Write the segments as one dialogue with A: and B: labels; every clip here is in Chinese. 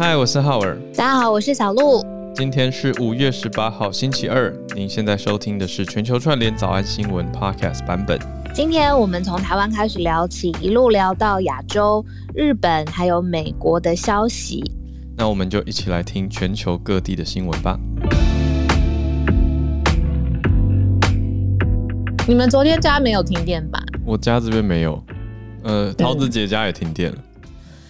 A: 嗨，我是浩尔。
B: 大家好，我是小鹿。
A: 今天是五月十八号，星期二。您现在收听的是全球串联早安新闻 Podcast 版本。
B: 今天我们从台湾开始聊起，一路聊到亚洲、日本还有美国的消息。
A: 那我们就一起来听全球各地的新闻吧。
B: 你们昨天家没有停电吧？
A: 我家这边没有。呃，桃子姐家也停电了。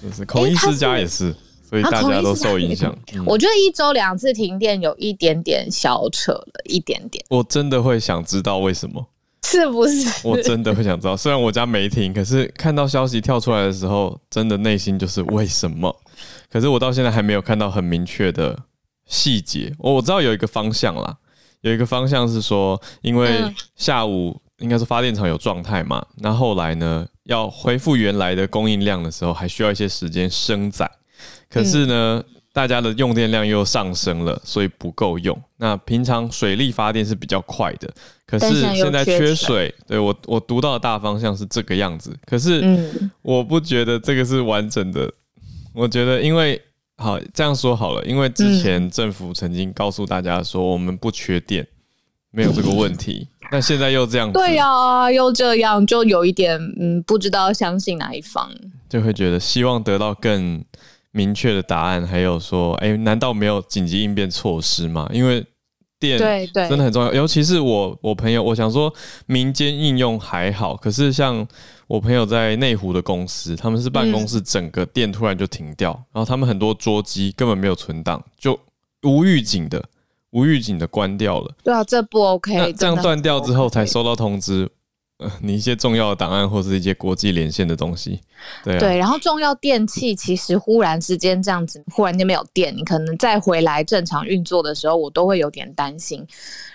A: 就是孔医师家也是，所以大家都受影响。嗯、
B: 我觉得一周两次停电有一点点小扯了，一点点。
A: 我真的会想知道为什么？
B: 是不是？
A: 我真的会想知道。虽然我家没停，可是看到消息跳出来的时候，真的内心就是为什么？可是我到现在还没有看到很明确的细节。我我知道有一个方向啦，有一个方向是说，因为下午应该是发电厂有状态嘛，那后来呢？要恢复原来的供应量的时候，还需要一些时间升载。可是呢，嗯、大家的用电量又上升了，所以不够用。那平常水力发电是比较快的，可是现在缺水。对，我我读到的大方向是这个样子。可是我不觉得这个是完整的。我觉得，因为好这样说好了，因为之前政府曾经告诉大家说，我们不缺电，没有这个问题。那现在又这样子，
B: 对呀、啊，又这样，就有一点嗯，不知道相信哪一方，
A: 就会觉得希望得到更明确的答案，还有说，哎、欸，难道没有紧急应变措施吗？因为电对对真的很重要，尤其是我我朋友，我想说民间应用还好，可是像我朋友在内湖的公司，他们是办公室整个电突然就停掉，嗯、然后他们很多桌机根本没有存档，就无预警的。无预警的关掉了，
B: 对啊，这不 OK。
A: 那这样断掉之后才收到通知，呃，你一些重要的档案或是一些国际连线的东西，对啊。
B: 对，然后重要电器其实忽然之间这样子，忽然间没有电，你可能再回来正常运作的时候，我都会有点担心。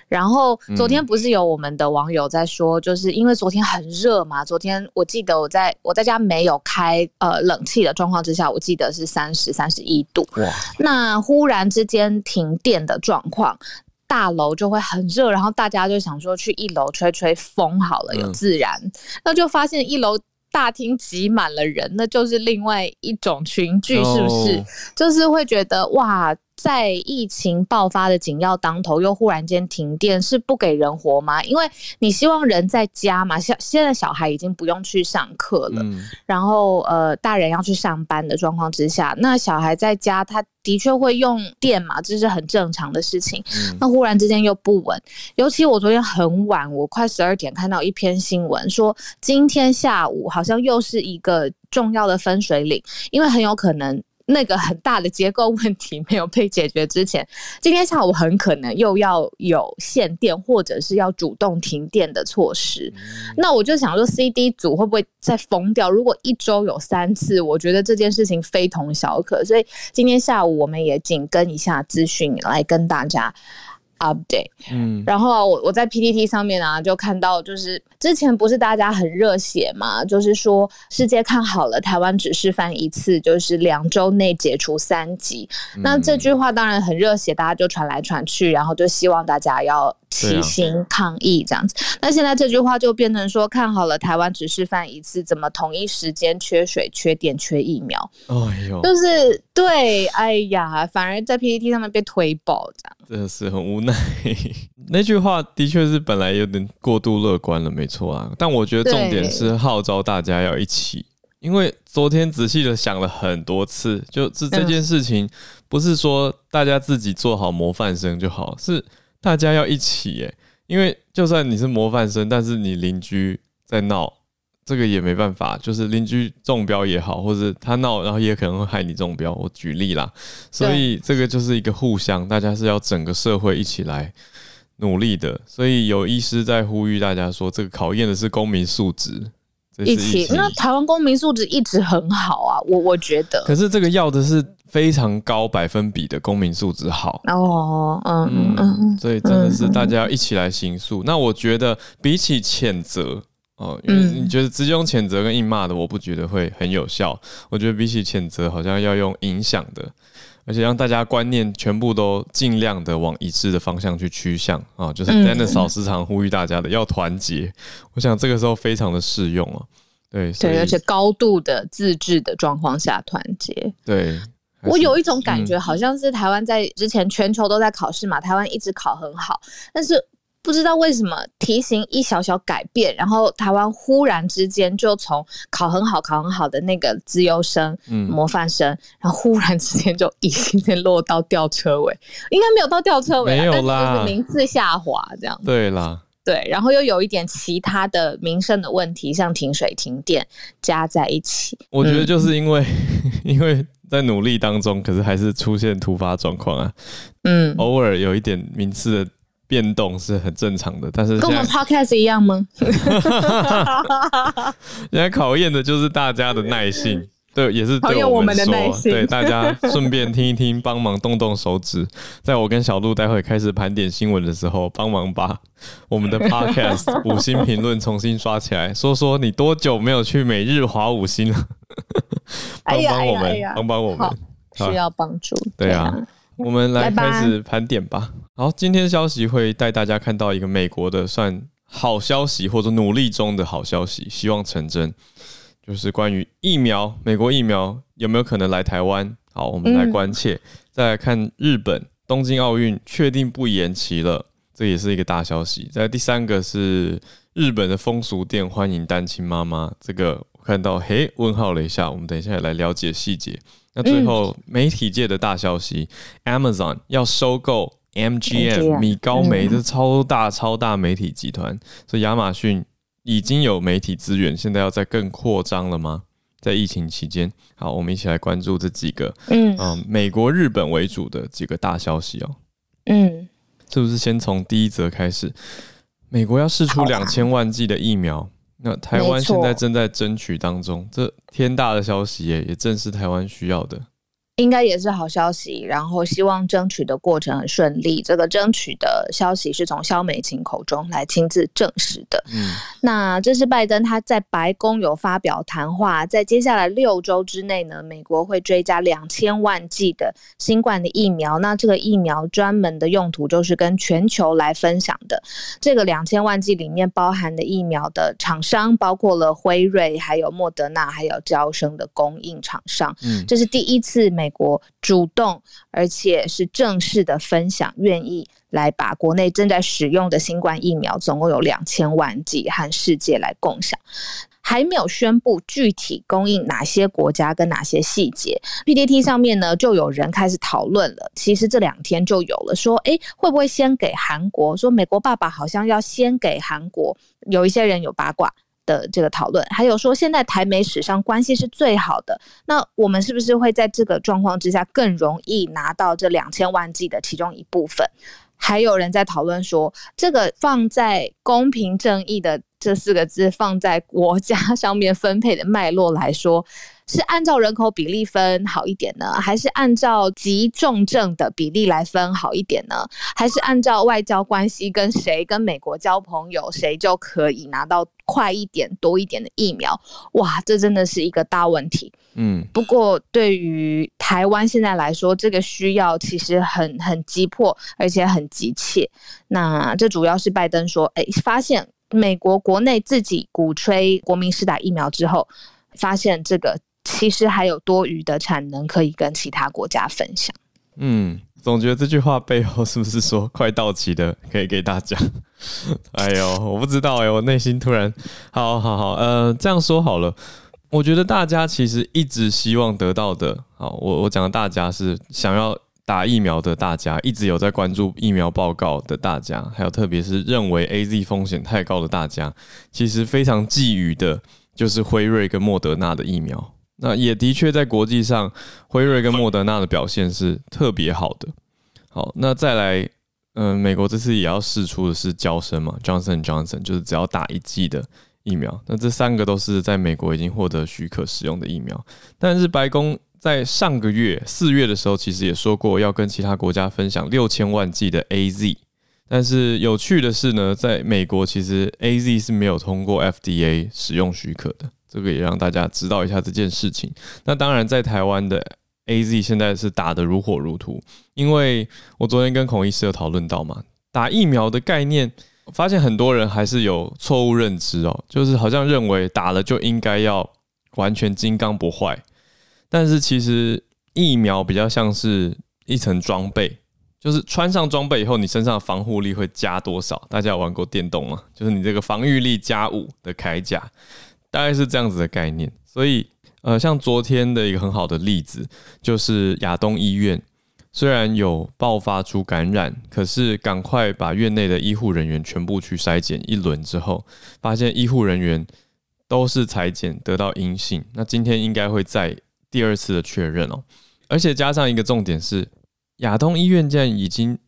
B: 然后昨天不是有我们的网友在说，就是因为昨天很热嘛。昨天我记得我在我在家没有开呃冷气的状况之下，我记得是三十三十一度。哇！那忽然之间停电的状况，大楼就会很热，然后大家就想说去一楼吹吹风好了，有自然。嗯、那就发现一楼大厅挤满了人，那就是另外一种群聚，是不是？哦、就是会觉得哇。在疫情爆发的紧要当头，又忽然间停电，是不给人活吗？因为你希望人在家嘛，现现在小孩已经不用去上课了，嗯、然后呃，大人要去上班的状况之下，那小孩在家，他的确会用电嘛，这是很正常的事情。嗯、那忽然之间又不稳，尤其我昨天很晚，我快十二点看到一篇新闻，说今天下午好像又是一个重要的分水岭，因为很有可能。那个很大的结构问题没有被解决之前，今天下午很可能又要有限电，或者是要主动停电的措施。嗯、那我就想说，CD 组会不会再疯掉？如果一周有三次，我觉得这件事情非同小可。所以今天下午我们也紧跟一下资讯来跟大家。update，嗯，然后我我在 PPT 上面啊，就看到就是之前不是大家很热血嘛，就是说世界看好了台湾只示范一次，就是两周内解除三级。嗯、那这句话当然很热血，大家就传来传去，然后就希望大家要齐心抗疫这样子。啊、那现在这句话就变成说看好了台湾只示范一次，怎么同一时间缺水、缺电、缺疫苗？哎呦，就是对，哎呀，反而在 PPT 上面被推爆这样。
A: 真的是很无奈，那句话的确是本来有点过度乐观了，没错啊。但我觉得重点是号召大家要一起，因为昨天仔细的想了很多次，就是这件事情不是说大家自己做好模范生就好，是大家要一起耶。因为就算你是模范生，但是你邻居在闹。这个也没办法，就是邻居中标也好，或者他闹，然后也可能会害你中标。我举例啦，所以这个就是一个互相，大家是要整个社会一起来努力的。所以有医师在呼吁大家说，这个考验的是公民素质。一起，
B: 那台湾公民素质一直很好啊，我我觉得。
A: 可是这个要的是非常高百分比的公民素质好
B: 哦，嗯嗯嗯，
A: 所以真的是大家要一起来行诉。那我觉得比起谴责。哦，因为你觉得直接用谴责跟硬骂的，我不觉得会很有效。我觉得比起谴责，好像要用影响的，而且让大家观念全部都尽量的往一致的方向去趋向啊。就是 Dennis 老师常呼吁大家的，要团结。我想这个时候非常的适用啊。对对，
B: 而且高度的自治的状况下团结。
A: 对。
B: 我有一种感觉，好像是台湾在之前全球都在考试嘛，台湾一直考很好，但是不知道为什么题型一小小改变，然后台湾忽然之间就从考很好、考很好的那个资优生、嗯、模范生，然后忽然之间就已经落到吊车尾，应该没有到吊车尾，
A: 没有啦，
B: 就是名次下滑这样。
A: 对啦。
B: 对，然后又有一点其他的民生的问题，像停水、停电加在一起。
A: 我觉得就是因为，嗯、因为在努力当中，可是还是出现突发状况啊。嗯，偶尔有一点名次的变动是很正常的，但是
B: 跟我们 podcast 一样吗？
A: 人家考验的就是大家的耐性。对，也是对我们说，们的对大家顺便听一听，帮忙动动手指，在我跟小鹿待会开始盘点新闻的时候，帮忙把我们的 podcast 五星评论重新刷起来，说说你多久没有去每日华五星了？帮帮我们，帮帮我们，
B: 需要帮助。
A: 对啊，我们来开始盘点吧。好，今天消息会带大家看到一个美国的算好消息，或者努力中的好消息，希望成真。就是关于疫苗，美国疫苗有没有可能来台湾？好，我们来关切。嗯、再来看日本东京奥运确定不延期了，这也是一个大消息。再第三个是日本的风俗店欢迎单亲妈妈，这个我看到嘿问号了一下，我们等一下来了解细节。那最后媒体界的大消息、嗯、，Amazon 要收购 MGM 米高梅，这超大超大媒体集团，所以亚马逊。已经有媒体资源，现在要再更扩张了吗？在疫情期间，好，我们一起来关注这几个，嗯，嗯，美国、日本为主的几个大消息哦。嗯，是不是先从第一则开始？美国要试出两千万剂的疫苗，那台湾现在正在争取当中，这天大的消息耶，也正是台湾需要的。
B: 应该也是好消息，然后希望争取的过程很顺利。这个争取的消息是从肖美琴口中来亲自证实的。嗯，那这是拜登他在白宫有发表谈话，在接下来六周之内呢，美国会追加两千万剂的新冠的疫苗。那这个疫苗专门的用途就是跟全球来分享的。这个两千万剂里面包含的疫苗的厂商包括了辉瑞、还有莫德纳、还有娇生的供应厂商。嗯，这是第一次美。美国主动而且是正式的分享，愿意来把国内正在使用的新冠疫苗，总共有两千万剂和世界来共享，还没有宣布具体供应哪些国家跟哪些细节。PTT 上面呢，就有人开始讨论了。其实这两天就有了说，诶，会不会先给韩国？说美国爸爸好像要先给韩国，有一些人有八卦。的这个讨论，还有说现在台美史上关系是最好的，那我们是不是会在这个状况之下更容易拿到这两千万剂的其中一部分？还有人在讨论说，这个放在公平正义的这四个字放在国家上面分配的脉络来说。是按照人口比例分好一点呢，还是按照急重症的比例来分好一点呢？还是按照外交关系跟谁跟美国交朋友，谁就可以拿到快一点多一点的疫苗？哇，这真的是一个大问题。嗯，不过对于台湾现在来说，这个需要其实很很急迫，而且很急切。那这主要是拜登说，哎，发现美国国内自己鼓吹国民施打疫苗之后，发现这个。其实还有多余的产能可以跟其他国家分享。
A: 嗯，总觉得这句话背后是不是说快到期的可以给大家？哎呦，我不知道哎，我内心突然，好好好，呃，这样说好了。我觉得大家其实一直希望得到的，好，我我讲的大家是想要打疫苗的大家，一直有在关注疫苗报告的大家，还有特别是认为 AZ 风险太高的大家，其实非常觊觎的就是辉瑞跟莫德纳的疫苗。那也的确在国际上，辉瑞跟莫德纳的表现是特别好的。好，那再来，嗯、美国这次也要试出的是娇生嘛，Johnson Johnson，就是只要打一剂的疫苗。那这三个都是在美国已经获得许可使用的疫苗。但是白宫在上个月四月的时候，其实也说过要跟其他国家分享六千万剂的 AZ。但是有趣的是呢，在美国其实 AZ 是没有通过 FDA 使用许可的。这个也让大家知道一下这件事情。那当然，在台湾的 AZ 现在是打得如火如荼，因为我昨天跟孔医师有讨论到嘛，打疫苗的概念，发现很多人还是有错误认知哦，就是好像认为打了就应该要完全金刚不坏，但是其实疫苗比较像是一层装备，就是穿上装备以后，你身上的防护力会加多少？大家有玩过电动吗？就是你这个防御力加五的铠甲，大概是这样子的概念。所以，呃，像昨天的一个很好的例子，就是亚东医院。虽然有爆发出感染，可是赶快把院内的医护人员全部去筛检一轮之后，发现医护人员都是裁剪得到阴性。那今天应该会再第二次的确认哦，而且加上一个重点是，亚东医院现在已经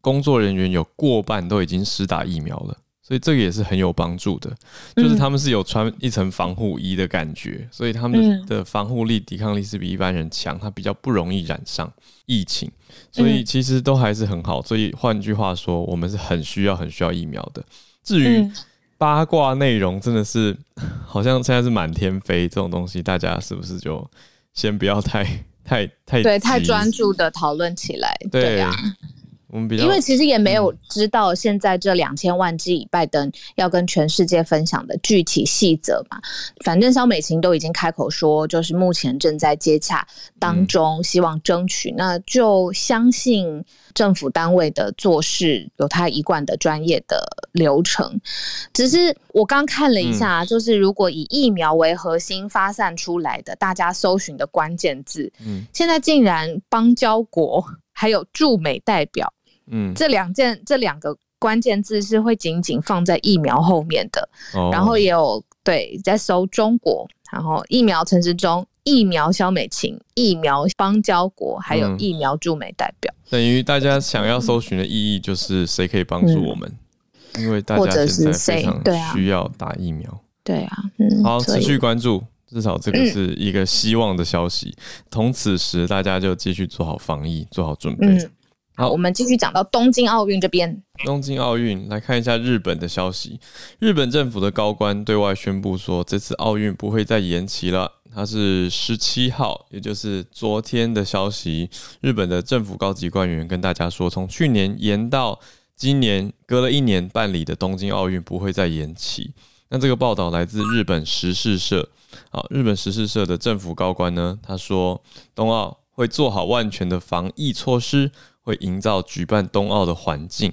A: 工作人员有过半都已经施打疫苗了。所以这个也是很有帮助的，就是他们是有穿一层防护衣的感觉，所以他们的防护力、抵抗力是比一般人强，他比较不容易染上疫情，所以其实都还是很好。所以换句话说，我们是很需要、很需要疫苗的。至于八卦内容，真的是好像现在是满天飞这种东西，大家是不是就先不要太、太、太
B: 对太专注的讨论起来？对呀。因为其实也没有知道现在这两千万剂拜登要跟全世界分享的具体细则嘛，反正肖美琴都已经开口说，就是目前正在接洽当中，希望争取。那就相信政府单位的做事有他一贯的专业的流程。只是我刚看了一下，就是如果以疫苗为核心发散出来的大家搜寻的关键字，现在竟然邦交国还有驻美代表。嗯，这两件这两个关键字是会紧紧放在疫苗后面的，哦、然后也有对在搜中国，然后疫苗陈时中、疫苗肖美琴、疫苗邦交国，还有疫苗驻美代表。
A: 等于大家想要搜寻的意义就是谁可以帮助我们？嗯、因为大家现在非常需要打疫苗。
B: 对啊，嗯、
A: 好，持续关注，至少这个是一个希望的消息。嗯、同此时，大家就继续做好防疫，做好准备。嗯
B: 好，我们继续讲到东京奥运这边。
A: 东京奥运来看一下日本的消息。日本政府的高官对外宣布说，这次奥运不会再延期了。它是十七号，也就是昨天的消息。日本的政府高级官员跟大家说，从去年延到今年，隔了一年办理的东京奥运不会再延期。那这个报道来自日本时事社。好，日本时事社的政府高官呢，他说，冬奥会做好万全的防疫措施。会营造举办冬奥的环境，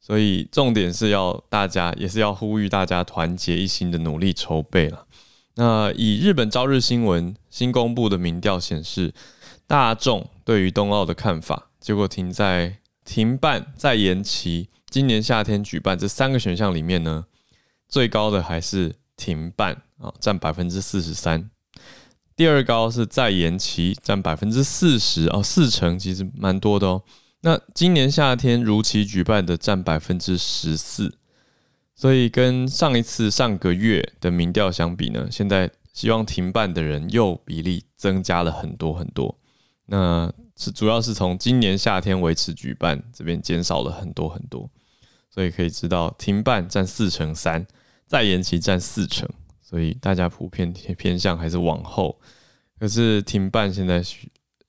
A: 所以重点是要大家，也是要呼吁大家团结一心的努力筹备了。那以日本朝日新闻新公布的民调显示，大众对于冬奥的看法，结果停在停办再延期，今年夏天举办这三个选项里面呢，最高的还是停办啊，占百分之四十三。第二高是再延期，占百分之四十哦，四成其实蛮多的哦。那今年夏天如期举办的占百分之十四，所以跟上一次上个月的民调相比呢，现在希望停办的人又比例增加了很多很多。那是主要是从今年夏天维持举办这边减少了很多很多，所以可以知道停办占四成三，再延期占四成。所以大家普遍偏向还是往后，可是停办现在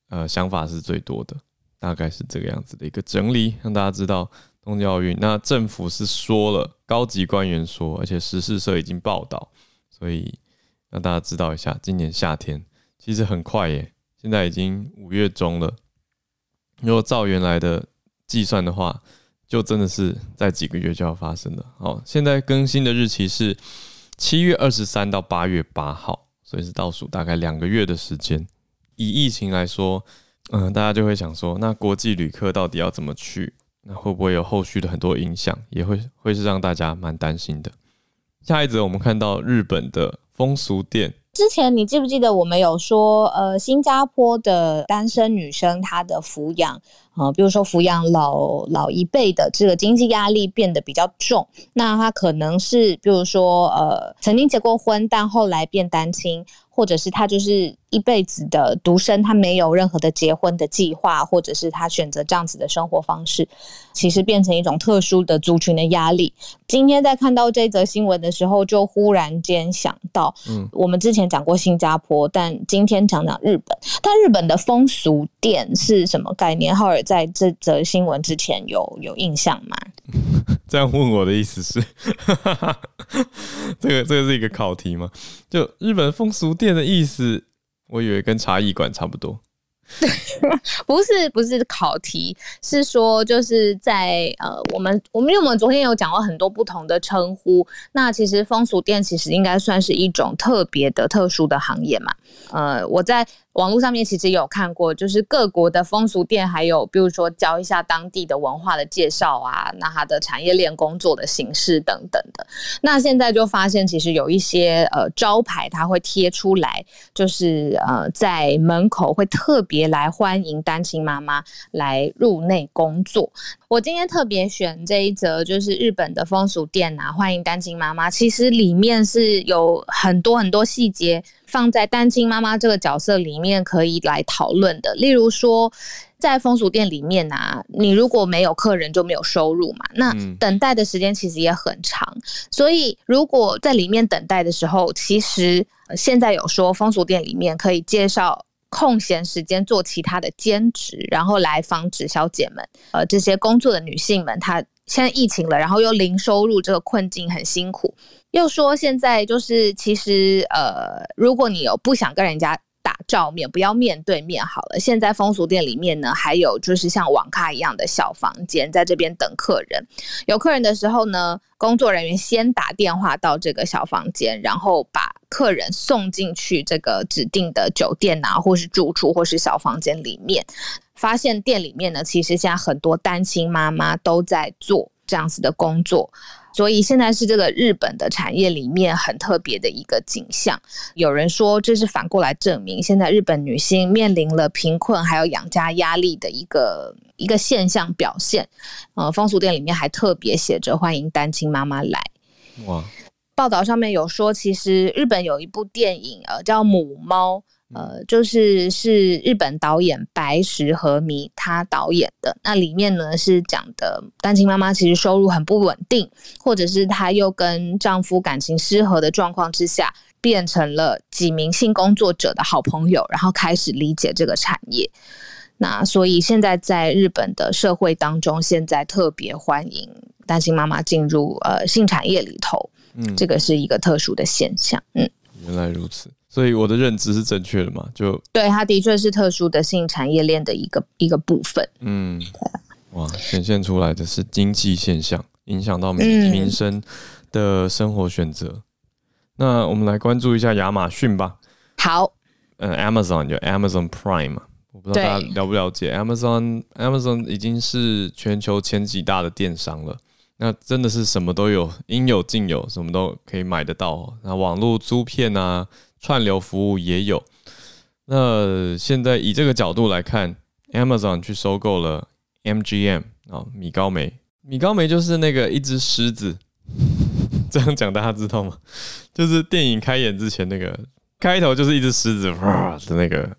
A: 呃想法是最多的，大概是这个样子的一个整理，让大家知道东京奥运。那政府是说了，高级官员说，而且时事社已经报道，所以让大家知道一下，今年夏天其实很快耶，现在已经五月中了。如果照原来的计算的话，就真的是在几个月就要发生了。好，现在更新的日期是。七月二十三到八月八号，所以是倒数大概两个月的时间。以疫情来说，嗯，大家就会想说，那国际旅客到底要怎么去？那会不会有后续的很多影响？也会会是让大家蛮担心的。下一则，我们看到日本的风俗店。
B: 之前你记不记得我们有说，呃，新加坡的单身女生她的抚养，呃，比如说抚养老老一辈的这个经济压力变得比较重，那她可能是，比如说，呃，曾经结过婚，但后来变单亲。或者是他就是一辈子的独身，他没有任何的结婚的计划，或者是他选择这样子的生活方式，其实变成一种特殊的族群的压力。今天在看到这则新闻的时候，就忽然间想到，嗯，我们之前讲过新加坡，但今天讲讲日本。但日本的风俗店是什么概念？浩尔在这则新闻之前有有印象吗？
A: 这样问我的意思是，这个这个是一个考题吗？就日本风俗店的意思，我以为跟茶艺馆差不多。
B: 不是不是考题，是说就是在呃，我们我们因为我们昨天有讲过很多不同的称呼，那其实风俗店其实应该算是一种特别的特殊的行业嘛。呃，我在网络上面其实有看过，就是各国的风俗店，还有比如说教一下当地的文化的介绍啊，那它的产业链工作的形式等等的。那现在就发现，其实有一些呃招牌，它会贴出来，就是呃在门口会特别来欢迎单亲妈妈来入内工作。我今天特别选这一则，就是日本的风俗店啊，欢迎单亲妈妈。其实里面是有很多很多细节放在单亲妈妈这个角色里面可以来讨论的。例如说，在风俗店里面啊，你如果没有客人就没有收入嘛，那等待的时间其实也很长。所以如果在里面等待的时候，其实现在有说风俗店里面可以介绍。空闲时间做其他的兼职，然后来防止小姐们，呃，这些工作的女性们，她现在疫情了，然后又零收入，这个困境很辛苦。又说现在就是其实，呃，如果你有不想跟人家打照面，不要面对面好了。现在风俗店里面呢，还有就是像网咖一样的小房间，在这边等客人。有客人的时候呢，工作人员先打电话到这个小房间，然后把。客人送进去这个指定的酒店啊，或是住处，或是小房间里面，发现店里面呢，其实现在很多单亲妈妈都在做这样子的工作，所以现在是这个日本的产业里面很特别的一个景象。有人说，这是反过来证明，现在日本女性面临了贫困还有养家压力的一个一个现象表现。呃，风俗店里面还特别写着欢迎单亲妈妈来。哇。报道上面有说，其实日本有一部电影，呃，叫《母猫》，呃，就是是日本导演白石和弥他导演的。那里面呢是讲的单亲妈妈其实收入很不稳定，或者是她又跟丈夫感情失和的状况之下，变成了几名性工作者的好朋友，然后开始理解这个产业。那所以现在在日本的社会当中，现在特别欢迎单亲妈妈进入呃性产业里头。嗯，这个是一个特殊的现象。嗯，
A: 原来如此，所以我的认知是正确的嘛？就
B: 对，它的确是特殊的性产业链的一个一个部分。
A: 嗯，哇，显现出来的是经济现象，影响到民民生的生活选择。嗯。那我们来关注一下亚马逊吧。
B: 好，
A: 嗯，Amazon 就 Amazon Prime，我不知道大家了不了解 Amazon，Amazon 已经是全球前几大的电商了。那真的是什么都有，应有尽有，什么都可以买得到。那网络租片啊，串流服务也有。那现在以这个角度来看，Amazon 去收购了 MGM 啊，米高梅。米高梅就是那个一只狮子，这样讲大家知道吗？就是电影开演之前那个开头就是一只狮子哇的那个。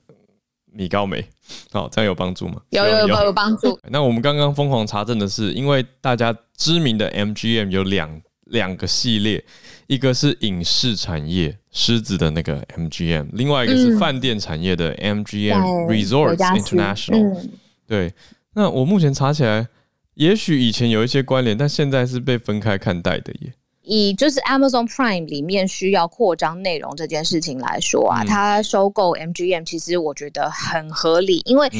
A: 米高梅，好，这样有帮助吗？
B: 有有有有帮助。
A: 那我们刚刚疯狂查证的是，因为大家知名的 MGM 有两两个系列，一个是影视产业狮子的那个 MGM，另外一个是饭店产业的 MGM Resorts International。对，那我目前查起来，也许以前有一些关联，但现在是被分开看待的耶。
B: 以就是 Amazon Prime 里面需要扩张内容这件事情来说啊，它收购 MGM 其实我觉得很合理，因为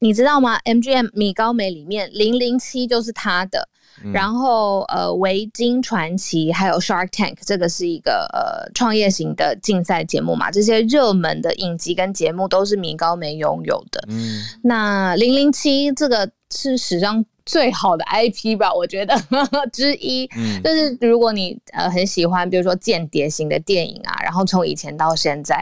B: 你知道吗？MGM 米高梅里面零零七就是他的，然后呃维京传奇还有 Shark Tank 这个是一个呃创业型的竞赛节目嘛，这些热门的影集跟节目都是米高梅拥有的。嗯，那零零七这个是史上。最好的 IP 吧，我觉得呵 呵之一，嗯，就是如果你呃很喜欢，比如说间谍型的电影啊，然后从以前到现在，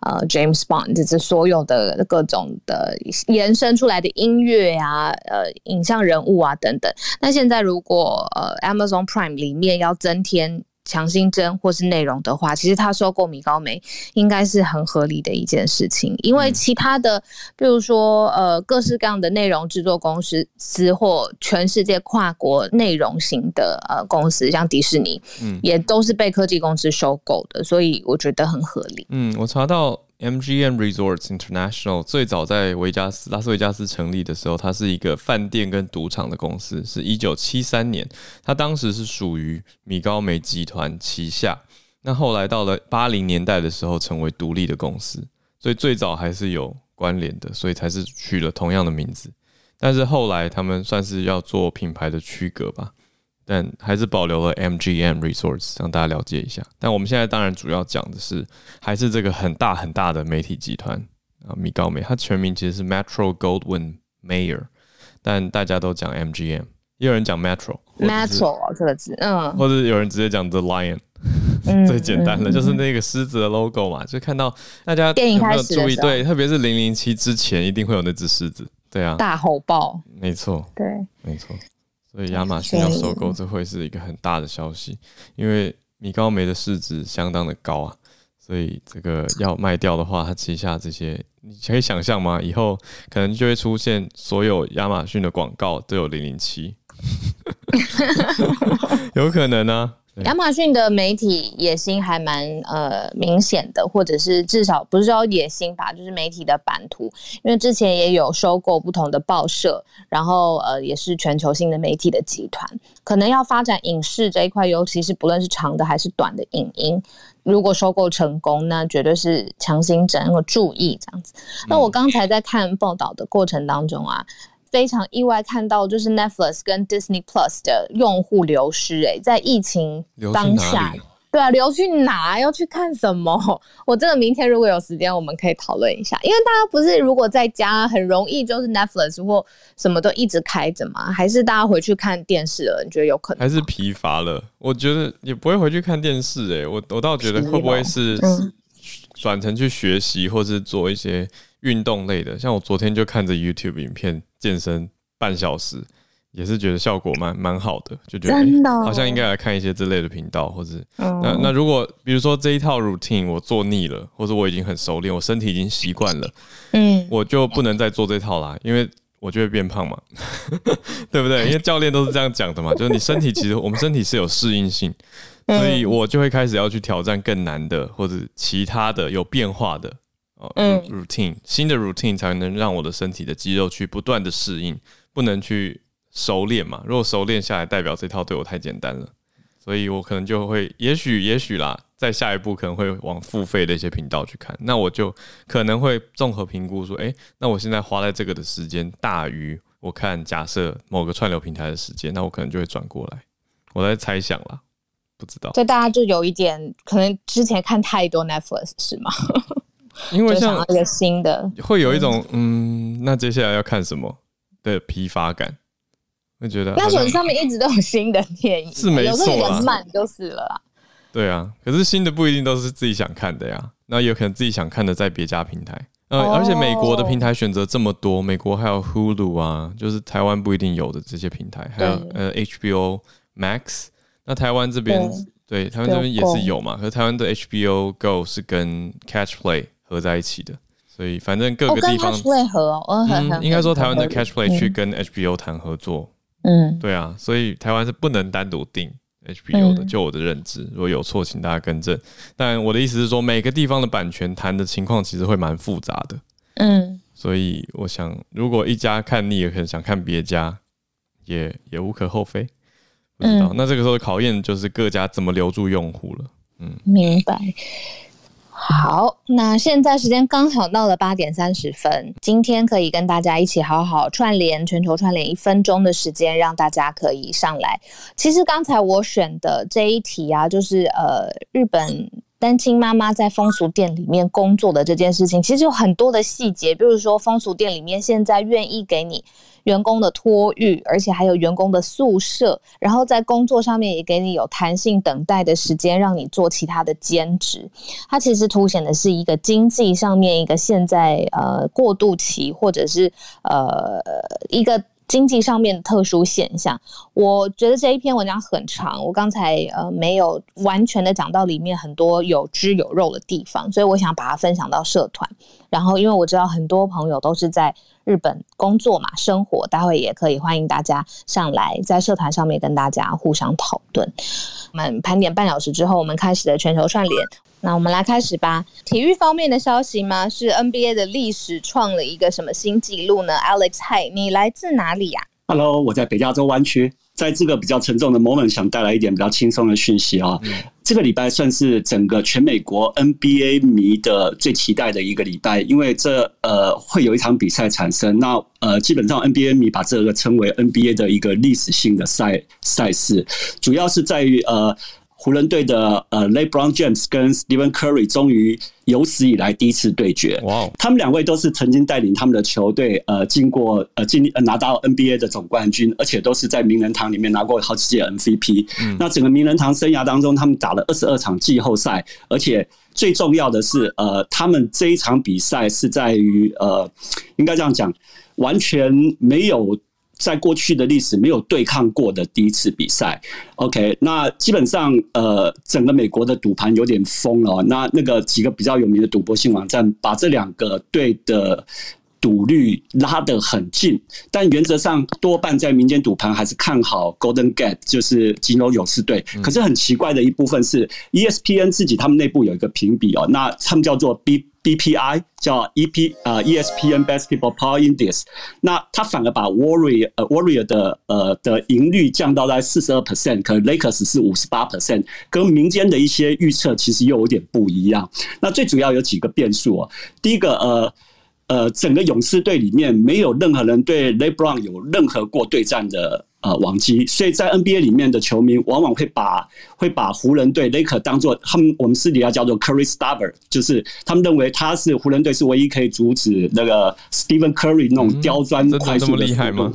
B: 呃，James Bond 这所有的各种的延伸出来的音乐啊，呃，影像人物啊等等，那现在如果呃 Amazon Prime 里面要增添。强心针或是内容的话，其实他收购米高梅应该是很合理的一件事情，因为其他的，比如说呃各式各样的内容制作公司，或全世界跨国内容型的呃公司，像迪士尼，嗯，也都是被科技公司收购的，所以我觉得很合理。
A: 嗯，我查到。MGM Resorts International 最早在维加斯拉斯维加斯成立的时候，它是一个饭店跟赌场的公司，是一九七三年，它当时是属于米高梅集团旗下。那后来到了八零年代的时候，成为独立的公司，所以最早还是有关联的，所以才是取了同样的名字。但是后来他们算是要做品牌的区隔吧，但还是保留了 MGM Resorts，让大家了解一下。但我们现在当然主要讲的是，还是这个很大很大的媒体集团啊，米高梅，它全名其实是 Metro Goldwyn Mayer，但大家都讲 MGM，也有人讲 Metro，Metro
B: 这个字，嗯，
A: 或者有人直接讲 The Lion，最简单的就是那个狮子的 logo 嘛，就看到大家有没有注意？对，特别是零零七之前一定会有那只狮子。对啊，
B: 大吼爆，
A: 没错，
B: 对，
A: 没错，所以亚马逊要收购，这会是一个很大的消息，因为米高梅的市值相当的高啊，所以这个要卖掉的话，它旗下这些，你可以想象吗？以后可能就会出现所有亚马逊的广告都有零零七，有可能呢、啊。
B: 亚马逊的媒体野心还蛮呃明显的，或者是至少不是说野心吧，就是媒体的版图。因为之前也有收购不同的报社，然后呃也是全球性的媒体的集团，可能要发展影视这一块，尤其是不论是长的还是短的影音，如果收购成功，那绝对是强心针和注意这样子。那我刚才在看报道的过程当中啊。非常意外看到，就是 Netflix 跟 Disney Plus 的用户流失、欸，哎，在疫情当下，对啊，流去哪？要去看什么？我真的明天如果有时间，我们可以讨论一下。因为大家不是如果在家很容易就是 Netflix 或什么都一直开着嘛，还是大家回去看电视了？你觉得有可能？
A: 还是疲乏了？我觉得也不会回去看电视、欸，哎，我我倒觉得会不会是转成去学习，或是做一些。运动类的，像我昨天就看着 YouTube 影片健身半小时，也是觉得效果蛮蛮好的，就觉得、欸、好像应该来看一些这类的频道，或者那那如果比如说这一套 routine 我做腻了，或者我已经很熟练，我身体已经习惯了，嗯，我就不能再做这套啦，因为我就会变胖嘛，对不对？因为教练都是这样讲的嘛，就是你身体其实我们身体是有适应性，所以我就会开始要去挑战更难的或者其他的有变化的。嗯，routine 新的 routine 才能让我的身体的肌肉去不断的适应，不能去熟练嘛。如果熟练下来，代表这套对我太简单了，所以我可能就会，也许也许啦，在下一步可能会往付费的一些频道去看。那我就可能会综合评估说，诶，那我现在花在这个的时间大于我看假设某个串流平台的时间，那我可能就会转过来。我在猜想啦，不知道。
B: 所以大家就有一点，可能之前看太多 Netflix 是吗？
A: 因为像
B: 一个新的，
A: 会有一种嗯，那接下来要看什么的疲乏感，会觉得。
B: 那手机上面一直都有新的电影，
A: 是没错，有时候有点
B: 慢就是了啦。
A: 对啊，可是新的不一定都是自己想看的呀，那有可能自己想看的在别家平台，呃，而且美国的平台选择这么多，美国还有 Hulu 啊，就是台湾不一定有的这些平台，还有呃 HBO Max，那台湾这边对台湾这边也是有嘛，可是台湾的 HBO Go 是跟 Catch Play。合在一起的，所以反正各个地方
B: 为何哦？
A: 嗯，应该说台湾的 Catch Play 去跟 HBO 谈合作，嗯，对啊，所以台湾是不能单独定 HBO 的，就我的认知，如果有错，请大家更正。但我的意思是说，每个地方的版权谈的情况其实会蛮复杂的，嗯，所以我想，如果一家看腻了，可能想看别家，也也无可厚非。不知道，那这个时候考验就是各家怎么留住用户了。嗯，
B: 明白。好，那现在时间刚好到了八点三十分，今天可以跟大家一起好好串联全球串联一分钟的时间，让大家可以上来。其实刚才我选的这一题啊，就是呃，日本单亲妈妈在风俗店里面工作的这件事情，其实有很多的细节，比如说风俗店里面现在愿意给你。员工的托育，而且还有员工的宿舍，然后在工作上面也给你有弹性等待的时间，让你做其他的兼职。它其实凸显的是一个经济上面一个现在呃过渡期，或者是呃一个。经济上面的特殊现象，我觉得这一篇文章很长，我刚才呃没有完全的讲到里面很多有汁有肉的地方，所以我想把它分享到社团。然后，因为我知道很多朋友都是在日本工作嘛，生活，待会也可以欢迎大家上来在社团上面跟大家互相讨论。我们盘点半小时之后，我们开始的全球串联。那我们来开始吧。体育方面的消息吗？是 NBA 的历史创了一个什么新纪录呢？Alex，嗨，你来自哪里呀
C: ？Hello，我在北加州湾区。在这个比较沉重的 moment，想带来一点比较轻松的讯息啊。这个礼拜算是整个全美国 NBA 迷的最期待的一个礼拜，因为这呃会有一场比赛产生。那呃，基本上 NBA 迷把这个称为 NBA 的一个历史性的赛赛事，主要是在于呃。湖人队的呃，LeBron James 跟 Stephen Curry 终于有史以来第一次对决。哇！他们两位都是曾经带领他们的球队呃，经过呃，经呃拿到 NBA 的总冠军，而且都是在名人堂里面拿过好几届 MVP。嗯。那整个名人堂生涯当中，他们打了二十二场季后赛，而且最重要的是，呃，他们这一场比赛是在于呃，应该这样讲，完全没有。在过去的历史没有对抗过的第一次比赛，OK，那基本上呃，整个美国的赌盘有点疯了。那那个几个比较有名的赌博性网站把这两个队的赌率拉得很近，但原则上多半在民间赌盘还是看好 Golden Gate，就是金州勇士队。可是很奇怪的一部分是，ESPN 自己他们内部有一个评比哦，那他们叫做 B。BPI 叫 EP 呃 ESPN Basketball Power Index，那他反而把 Warrior 呃 Warrior 的呃的赢率降到在四十二 percent，可 Lakers 是五十八 percent，跟民间的一些预测其实又有点不一样。那最主要有几个变数哦，第一个呃呃整个勇士队里面没有任何人对 LeBron 有任何过对战的。呃，网机，所以在 NBA 里面的球迷往往会把会把湖人队 Laker 当做他们我们私底下叫做 Curry Stopper，就是他们认为他是湖人队是唯一可以阻止那个 Stephen Curry 那种刁钻快速的速度。嗯，这么厉害吗？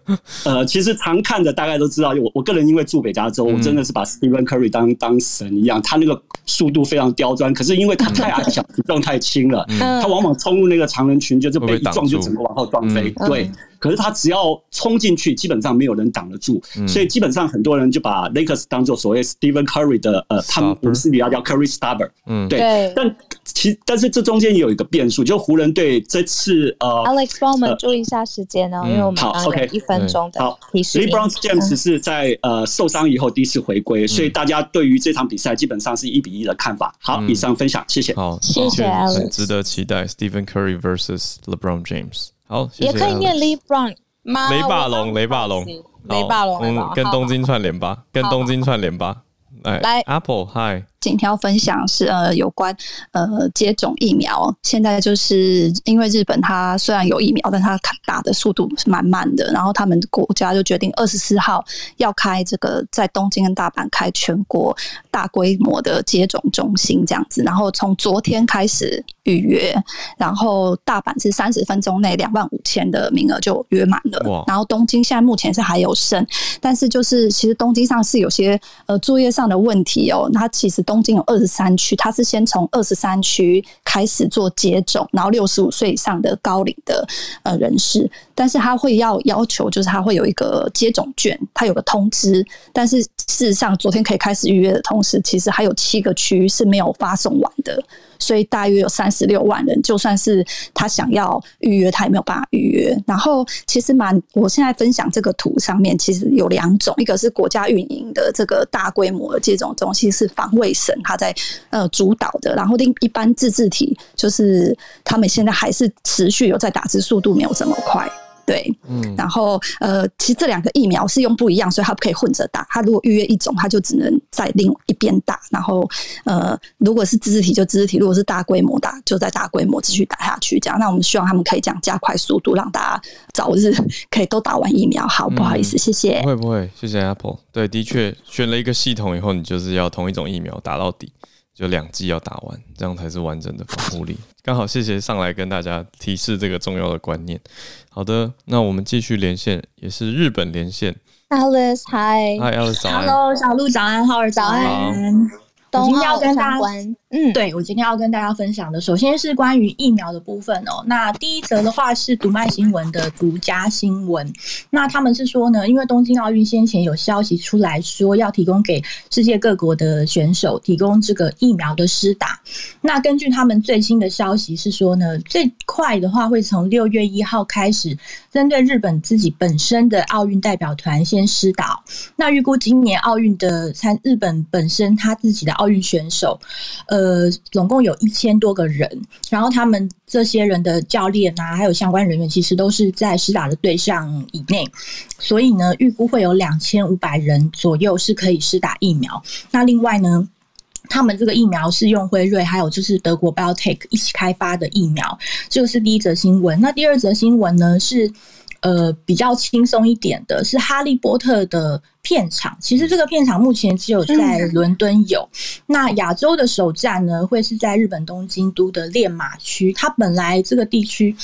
C: 呃，其实常看的大概都知道，我我个人因为住北加州，我真的是把 Stephen Curry 当当神一样，他那个速度非常刁钻，可是因为他太矮小，体重太轻了，他往往冲入那个长人群，就是被一撞就整个往后撞飞，对。可是他只要冲进去，基本上没有人挡得住，所以基本上很多人就把 Lakers 当做所谓 Stephen Curry 的呃，他们不是比较叫 Curry Stubber，嗯，对。但其但是这中间也有一个变数，就湖人队这次呃
B: ，Alex 帮我们注意一下时间哦，因为我们好 OK 一分钟的
C: 好，LeBron James 是在呃受伤以后第一次回归，所以大家对于这场比赛基本上是一比一的看法。好，以上分享，谢谢。
A: 好，
B: 谢谢 Alex，
A: 很值得期待 Stephen Curry versus LeBron James。好，谢谢，
B: 也可以念 LeBron 吗？
A: 雷霸龙，雷霸龙，
B: 雷霸龙，
A: 嗯，跟东京串联吧，跟东京串联吧。来，Apple，Hi。
D: 今天要分享是呃有关呃接种疫苗，现在就是因为日本它虽然有疫苗，但它打的速度是蛮慢的，然后他们国家就决定二十四号要开这个在东京跟大阪开全国大规模的接种中心这样子，然后从昨天开始预约，然后大阪是三十分钟内两万五千的名额就约满了，然后东京现在目前是还有剩，但是就是其实东京上是有些呃作业上的问题哦，它其实东东京有二十三区，他是先从二十三区开始做接种，然后六十五岁以上的高龄的呃人士，但是他会要要求，就是他会有一个接种券，他有个通知，但是事实上昨天可以开始预约的同时，其实还有七个区是没有发送完的。所以大约有三十六万人，就算是他想要预约，他也没有办法预约。然后其实蛮，我现在分享这个图上面其实有两种，一个是国家运营的这个大规模的接种中心是防卫省他在呃主导的，然后另一般自治体就是他们现在还是持续有在打，字速度没有这么快。对，嗯，然后呃，其实这两个疫苗是用不一样，所以它不可以混着打。它如果预约一种，它就只能在另一边打。然后呃，如果是自治体就自治体，如果是大规模打，就在大规模继续打下去。这样，那我们希望他们可以这样加快速度，让大家早日可以都打完疫苗。好，不好意思，谢谢。
A: 不会不会，谢谢 Apple。对，的确选了一个系统以后，你就是要同一种疫苗打到底。就两剂要打完，这样才是完整的防护力。刚好谢谢上来跟大家提示这个重要的观念。好的，那我们继续连线，也是日本连线。
B: Alice，Hi，Hi，Alice，早安。
E: Hello，小鹿早安，浩儿早安。我今天要跟大家，嗯，对，我今天要跟大家分享的，首先是关于疫苗的部分哦。那第一则的话是读卖新闻的独家新闻，那他们是说呢，因为东京奥运先前有消息出来说要提供给世界各国的选手提供这个疫苗的施打。那根据他们最新的消息是说呢，最快的话会从六月一号开始，针对日本自己本身的奥运代表团先施打。那预估今年奥运的参日本本身他自己的奥奥运选手，呃，总共有一千多个人，然后他们这些人的教练啊，还有相关人员，其实都是在施打的对象以内，所以呢，预估会有两千五百人左右是可以施打疫苗。那另外呢，他们这个疫苗是用辉瑞，还有就是德国 BioTech 一起开发的疫苗，这个是第一则新闻。那第二则新闻呢是。呃，比较轻松一点的是《哈利波特》的片场。其实这个片场目前只有在伦敦有。那亚洲的首站呢，会是在日本东京都的练马区。它本来这个地区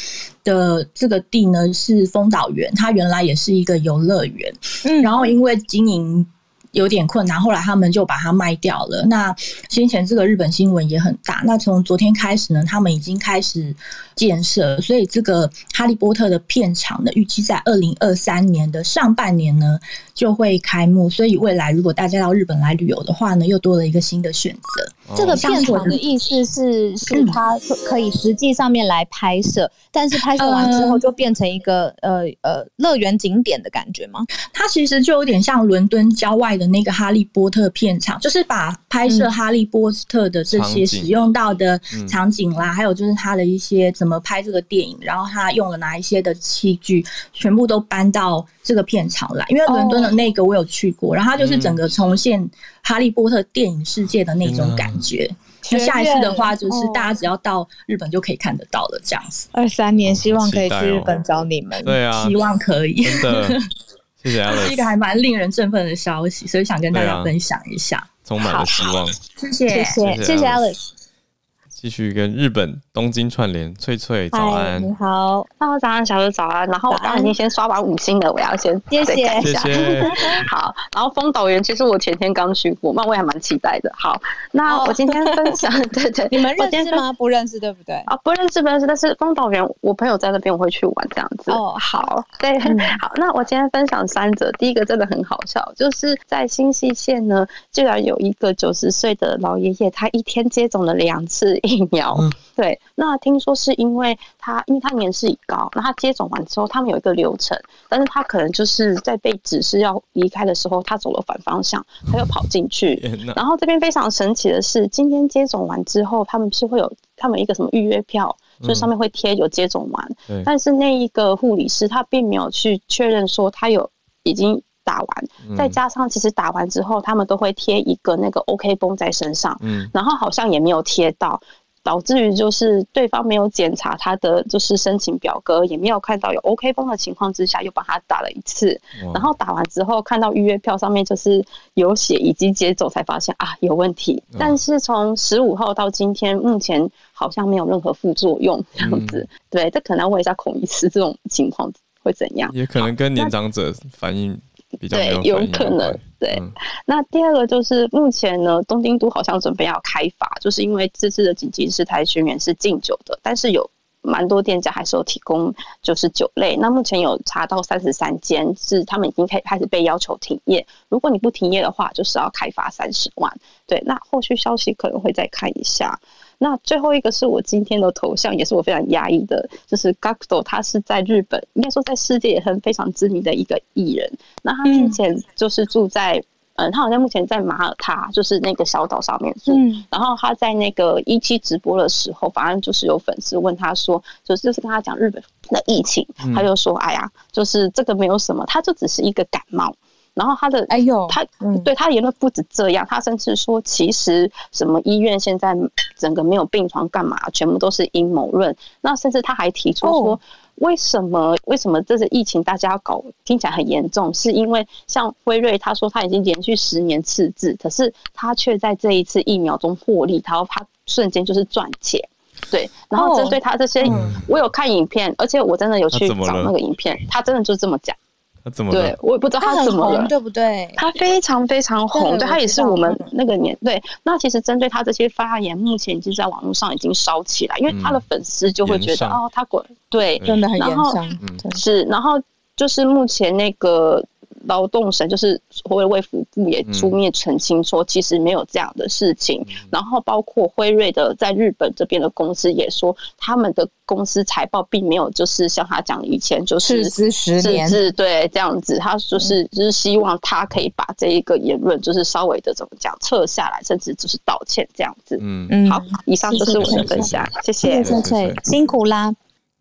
E: 的这个地呢是丰岛园，它原来也是一个游乐园。嗯，然后因为经营。有点困难，后来他们就把它卖掉了。那先前这个日本新闻也很大。那从昨天开始呢，他们已经开始建设，所以这个哈利波特的片场呢，预期在二零二三年的上半年呢就会开幕。所以未来如果大家到日本来旅游的话呢，又多了一个新的选择。
B: 这个片场的意思是，是它可以实际上面来拍摄，但是拍摄完之后就变成一个呃呃乐园景点的感觉吗？
E: 它其实就有点像伦敦郊外的那个哈利波特片场，就是把拍摄哈利波特的这些使用到的场景啦，还有就是它的一些怎么拍这个电影，然后他用了哪一些的器具，全部都搬到这个片场来。因为伦敦的那个我有去过，然后它就是整个重现哈利波特电影世界的那种感觉。那下一次的话，就是大家只要到日本就可以看得到了，这样子。
B: 二三年希望可以去日本找你们，
A: 对啊，
E: 希望可以。
A: 真的，谢谢 Alex，
E: 一个还蛮令人振奋的消息，所以想跟大家分享一下，
A: 充满了希望。
E: 谢谢，
B: 谢谢，谢谢 Alex。
A: 继续跟日本东京串联，翠翠早安，
B: 你好，
F: 大早安，小鹿早安。然后我刚刚已经先刷完五星了，我要先谢谢谢谢。好，然后丰岛园其实我前天刚去过，那我也还蛮期待的。好，那我今天分享，对对，
B: 你们认识吗？不认识，对不对？
F: 啊，不认识不认识，但是丰岛园我朋友在那边，我会去玩这样子。
B: 哦，
F: 好，对，好，那我今天分享三则，第一个真的很好笑，就是在新潟县呢，居然有一个九十岁的老爷爷，他一天接种了两次。疫苗，对，那听说是因为他，因为他年事已高，那他接种完之后，他们有一个流程，但是他可能就是在被指示要离开的时候，他走了反方向，他又跑进去。然后这边非常神奇的是，今天接种完之后，他们是会有他们一个什么预约票，就是上面会贴有接种完，但是那一个护理师他并没有去确认说他有已经。打完，再加上其实打完之后，他们都会贴一个那个 OK 绷在身上，嗯，然后好像也没有贴到，导致于就是对方没有检查他的就是申请表格，也没有看到有 OK 封的情况之下，又帮他打了一次，然后打完之后看到预约票上面就是有写以及接走，才发现啊有问题，但是从十五号到今天，目前好像没有任何副作用这样子，对，这可能要问一下孔医师这种情况会怎样？
A: 也可能跟年长者反应。
F: 对，有可能。对，嗯、那第二个就是目前呢，东京都好像准备要开罚，就是因为这次的紧急事态宣言是禁酒的，但是有蛮多店家还是有提供就是酒类。那目前有查到三十三间，是他们已经开开始被要求停业。如果你不停业的话，就是要开罚三十万。对，那后续消息可能会再看一下。那最后一个是我今天的头像，也是我非常压抑的，就是 GACKT，他是在日本，应该说在世界也很非常知名的一个艺人。那他之前就是住在，嗯，嗯，他好像目前在马耳他，就是那个小岛上面住。嗯，然后他在那个一期直播的时候，反正就是有粉丝问他说，就是就是跟他讲日本的疫情，他就说，哎呀，就是这个没有什么，他就只是一个感冒。然后他的哎呦，他对他的言论不止这样，他甚至说，其实什么医院现在整个没有病床干嘛，全部都是阴谋论。那甚至他还提出说，为什么为什么这次疫情大家要搞听起来很严重，是因为像辉瑞他说他已经连续十年赤字，可是他却在这一次疫苗中获利，然后他瞬间就是赚钱。对，然后针对他这些，我有看影片，而且我真的有去找那个影片，他真的就这么讲。
A: 他怎么？
F: 对，我也不知道他怎么了，
B: 对不对？
F: 他非常非常红，对，他也是我们那个年对。那其实针对他这些发言，目前已经在网络上已经烧起来，因为他的粉丝就会觉得哦，他滚对，
B: 真的很严重。
F: 是，然后就是目前那个劳动省就是所谓卫福部也出面澄清说，其实没有这样的事情。嗯、然后包括辉瑞的在日本这边的公司也说，他们的公司财报并没有就是像他讲的以前就是
B: 赤字十年，
F: 对这样子，他就是就是希望他可以把这一个言论就是稍微的怎么讲撤下来，甚至就是道歉这样子。嗯。嗯，好，以上就是我的分享，谢谢，
B: 翠翠辛苦啦。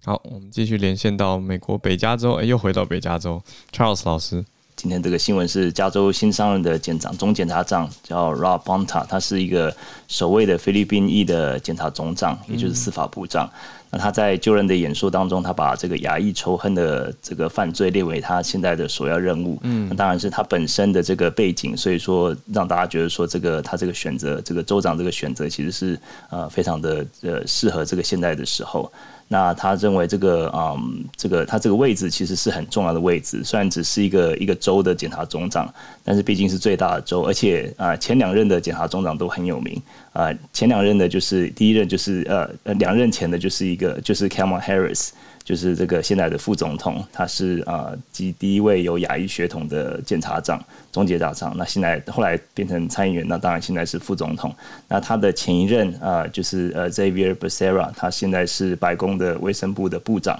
A: 好，我们继续连线到美国北加州，哎，又回到北加州，Charles 老师。
G: 今天这个新闻是加州新上任的检长总检察长叫 Rob Bonta，他是一个首位的菲律宾裔的检察总长，也就是司法部长。嗯、那他在就任的演说当中，他把这个亚裔仇恨的这个犯罪列为他现在的首要任务。嗯，那当然是他本身的这个背景，所以说让大家觉得说这个他这个选择，这个州长这个选择其实是呃非常的呃适合这个现在的时候。那他认为这个嗯，这个他这个位置其实是很重要的位置，虽然只是一个一个州的检察总长，但是毕竟是最大的州，而且啊前两任的检察总长都很有名啊，前两任的就是第一任就是呃两任前的就是一个就是 Kamala Harris。就是这个现在的副总统，他是啊，第第一位有亚裔血统的检察长、终结大长。那现在后来变成参议员，那当然现在是副总统。那他的前一任啊，就是呃 Xavier Becerra，他现在是白宫的卫生部的部长。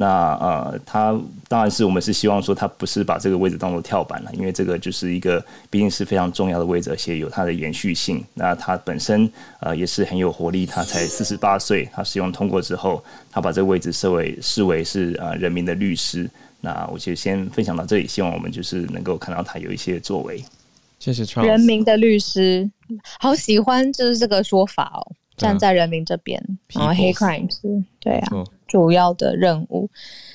G: 那呃，他当然是我们是希望说他不是把这个位置当做跳板了，因为这个就是一个毕竟是非常重要的位置，而且有它的延续性。那他本身呃也是很有活力，他才四十八岁，他使用通过之后，他把这个位置设为视为是呃人民的律师。那我就先分享到这里，希望我们就是能够看到他有一些作为。
A: 谢谢 Charles。
B: 人民的律师，好喜欢就是这个说法哦，站在人民这边，然后 hate crimes，对啊。主要的任务，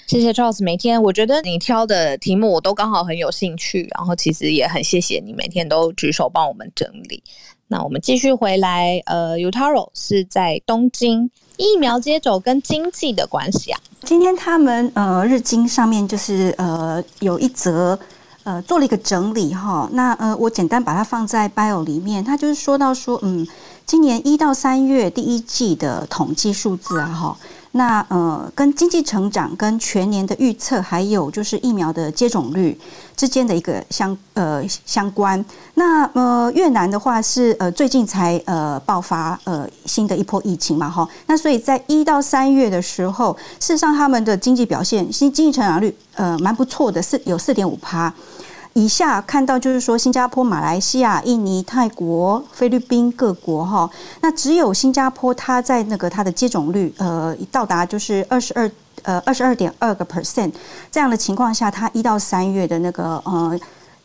B: 谢谢 Charles。每天我觉得你挑的题目我都刚好很有兴趣，然后其实也很谢谢你每天都举手帮我们整理。那我们继续回来，呃，Utaro 是在东京疫苗接种跟经济的关系啊。
H: 今天他们呃日经上面就是呃有一则呃做了一个整理哈，那呃我简单把它放在 bio 里面，他就是说到说嗯，今年一到三月第一季的统计数字啊哈。那呃，跟经济成长、跟全年的预测，还有就是疫苗的接种率之间的一个相呃相关。那呃，越南的话是呃最近才呃爆发呃新的一波疫情嘛哈。那所以在一到三月的时候，事实上他们的经济表现，新经济成长率呃蛮不错的，四有四点五趴。以下看到就是说，新加坡、马来西亚、印尼、泰国、菲律宾各国哈，那只有新加坡它在那个它的接种率呃到达就是二十二呃二十二点二个 percent 这样的情况下，它一到三月的那个呃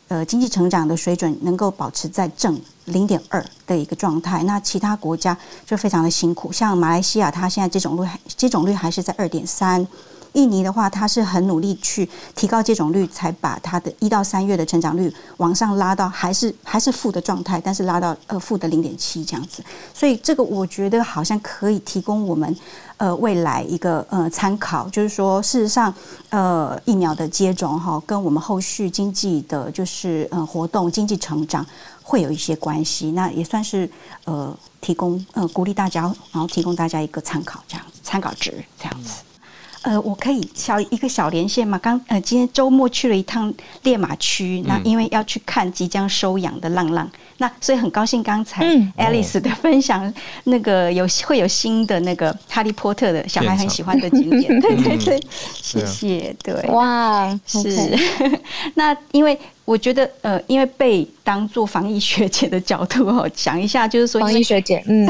H: 呃经济成长的水准能够保持在正零点二的一个状态，那其他国家就非常的辛苦，像马来西亚它现在接种率接种率还是在二点三。印尼的话，它是很努力去提高接种率，才把它的一到三月的成长率往上拉到还是还是负的状态，但是拉到呃负的零点七这样子。所以这个我觉得好像可以提供我们呃未来一个呃参考，就是说事实上呃疫苗的接种哈跟我们后续经济的就是呃活动经济成长会有一些关系，那也算是呃提供呃鼓励大家，然后提供大家一个参考这样参考值这样子。呃，我可以小一个小连线吗？刚呃，今天周末去了一趟烈马区，那因为要去看即将收养的浪浪，那所以很高兴刚才 Alice 的分享，那个有会有新的那个哈利波特的小孩很喜欢的景点，对对对，谢谢，对，
B: 哇，
H: 是，那因为我觉得呃，因为被当做防疫学姐的角度哦，想一下就是说
B: 防疫学姐，嗯。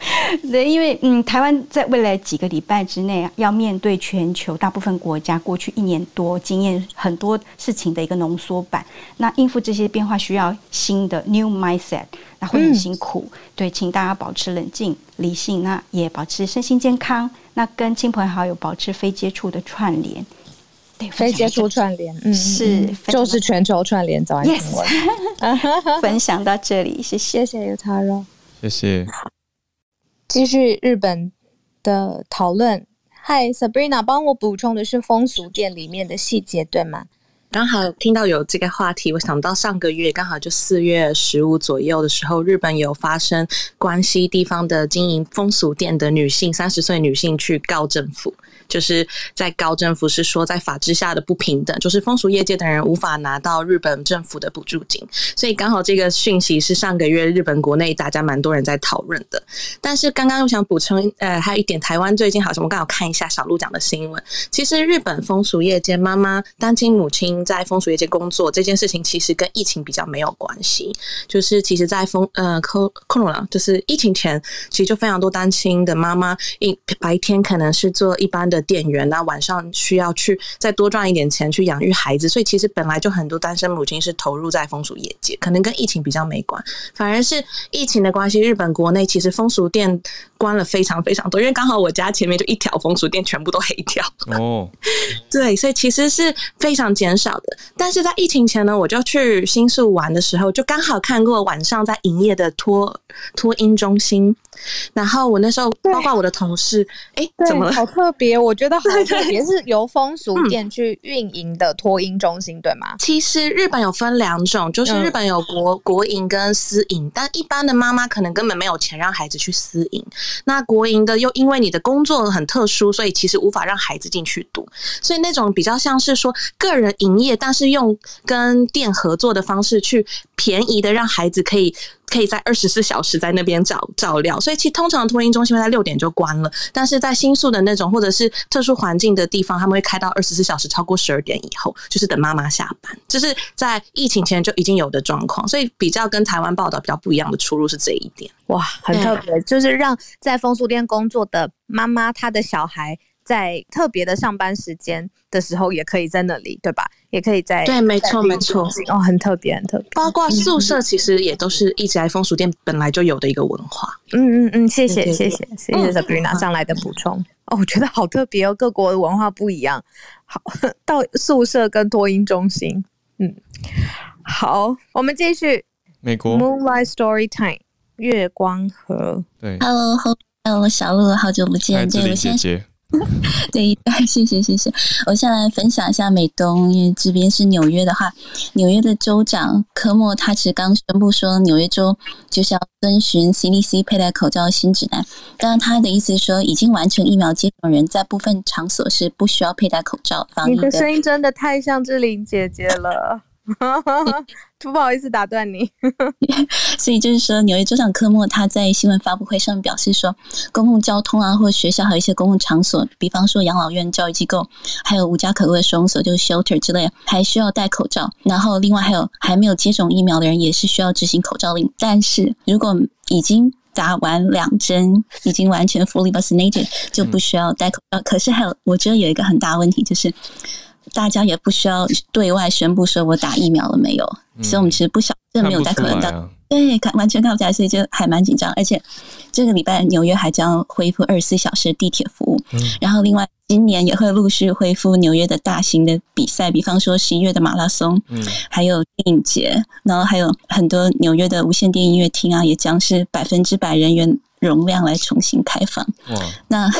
H: 对，因为嗯，台湾在未来几个礼拜之内要面对全球大部分国家过去一年多经验很多事情的一个浓缩版，那应付这些变化需要新的 new mindset，那会很辛苦。嗯、对，请大家保持冷静、理性，那也保持身心健康，那跟亲朋好友保持非接触的串联。
B: 对，非接触串联，嗯，
H: 是，
B: 就是全球串联早安新
H: 闻。分享到这里，谢谢，
B: 谢谢 Yutaro，
A: 谢谢。
B: 继续日本的讨论。嗨，Sabrina，帮我补充的是风俗店里面的细节，对吗？
I: 刚好听到有这个话题，我想到上个月刚好就四月十五左右的时候，日本有发生关西地方的经营风俗店的女性三十岁女性去告政府。就是在高政府是说在法治下的不平等，就是风俗业界的人无法拿到日本政府的补助金，所以刚好这个讯息是上个月日本国内大家蛮多人在讨论的。但是刚刚又想补充，呃，还有一点，台湾最近好像我刚好看一下小路讲的新闻，其实日本风俗业界妈妈单亲母亲在风俗业界工作这件事情，其实跟疫情比较没有关系，就是其实在风呃 corona 就是疫情前，其实就非常多单亲的妈妈一白天可能是做一般的店员，那晚上需要去再多赚一点钱去养育孩子，所以其实本来就很多单身母亲是投入在风俗业界，可能跟疫情比较没关，反而是疫情的关系，日本国内其实风俗店关了非常非常多，因为刚好我家前面就一条风俗店，全部都黑掉。哦，对，所以其实是非常减少的。但是在疫情前呢，我就去新宿玩的时候，就刚好看过晚上在营业的托托婴中心。然后我那时候包括我的同事，哎，怎么了？
B: 好特别，我觉得好特别，是由风俗店去运营的托婴中心，对吗？
I: 其实日本有分两种，就是日本有国国营跟私营，但一般的妈妈可能根本没有钱让孩子去私营。那国营的又因为你的工作很特殊，所以其实无法让孩子进去读，所以那种比较像是说个人营业，但是用跟店合作的方式去便宜的让孩子可以。可以在二十四小时在那边照照料，所以其实通常托婴中心会在六点就关了，但是在新宿的那种或者是特殊环境的地方，他们会开到二十四小时，超过十二点以后，就是等妈妈下班，这是在疫情前就已经有的状况，所以比较跟台湾报道比较不一样的出入是这一点。
B: 哇，很特别，就是让在风俗店工作的妈妈，她的小孩。在特别的上班时间的时候，也可以在那里，对吧？也可以在
I: 对，没错，没错，
B: 哦，很特别，很特别。
I: 包括宿舍，其实也都是一直在风俗店本来就有的一个文化。
B: 嗯嗯嗯，谢谢对对对谢谢谢谢 Sabrina 上来的补充。哦，我觉得好特别哦，各国的文化不一样。好，到宿舍跟托婴中心，嗯，好，我们继续。
A: 美国
B: Moonlight Story Time，月光河。
A: 对
J: ，Hello，Hello，小鹿，好久不见，
A: 这位姐姐。
J: 对，谢谢谢谢。我先来分享一下美东，因为这边是纽约的话，纽约的州长科莫他其实刚宣布说，纽约州就是要遵循 CDC 佩戴口罩的新指南。当然，他的意思是说，已经完成疫苗接种人在部分场所是不需要佩戴口罩。
B: 防疫你的声音真的太像志玲姐姐了。不好意思打断你，
J: 所以就是说，纽约州长科莫他在新闻发布会上表示说，公共交通啊，或学校还有一些公共场所，比方说养老院、教育机构，还有无家可归的收容所，就是 shelter 之类，还需要戴口罩。然后，另外还有还没有接种疫苗的人，也是需要执行口罩令。但是如果已经打完两针，已经完全 fully vaccinated，就不需要戴口罩。可是还有，我觉得有一个很大的问题就是。大家也不需要对外宣布说我打疫苗了没有，嗯、所以我们其实不晓这没有戴口罩，啊、对，看完全看不出来，所以就还蛮紧张。而且这个礼拜纽约还将恢复二十四小时地铁服务，嗯、然后另外今年也会陆续恢复纽约的大型的比赛，比方说十一月的马拉松，嗯，还有电影节，然后还有很多纽约的无线电音乐厅啊，也将是百分之百人员容量来重新开放。那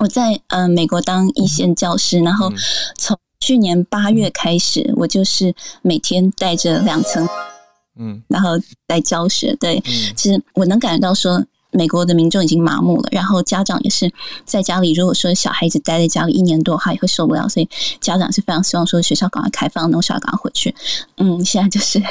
J: 我在嗯、呃、美国当一线教师，然后从去年八月开始，我就是每天带着两层，嗯，然后来教学。对，嗯、其实我能感觉到说，美国的民众已经麻木了，然后家长也是在家里。如果说小孩子待在家里一年多，他也会受不了，所以家长是非常希望说学校赶快开放，然后小孩赶快回去。嗯，现在就是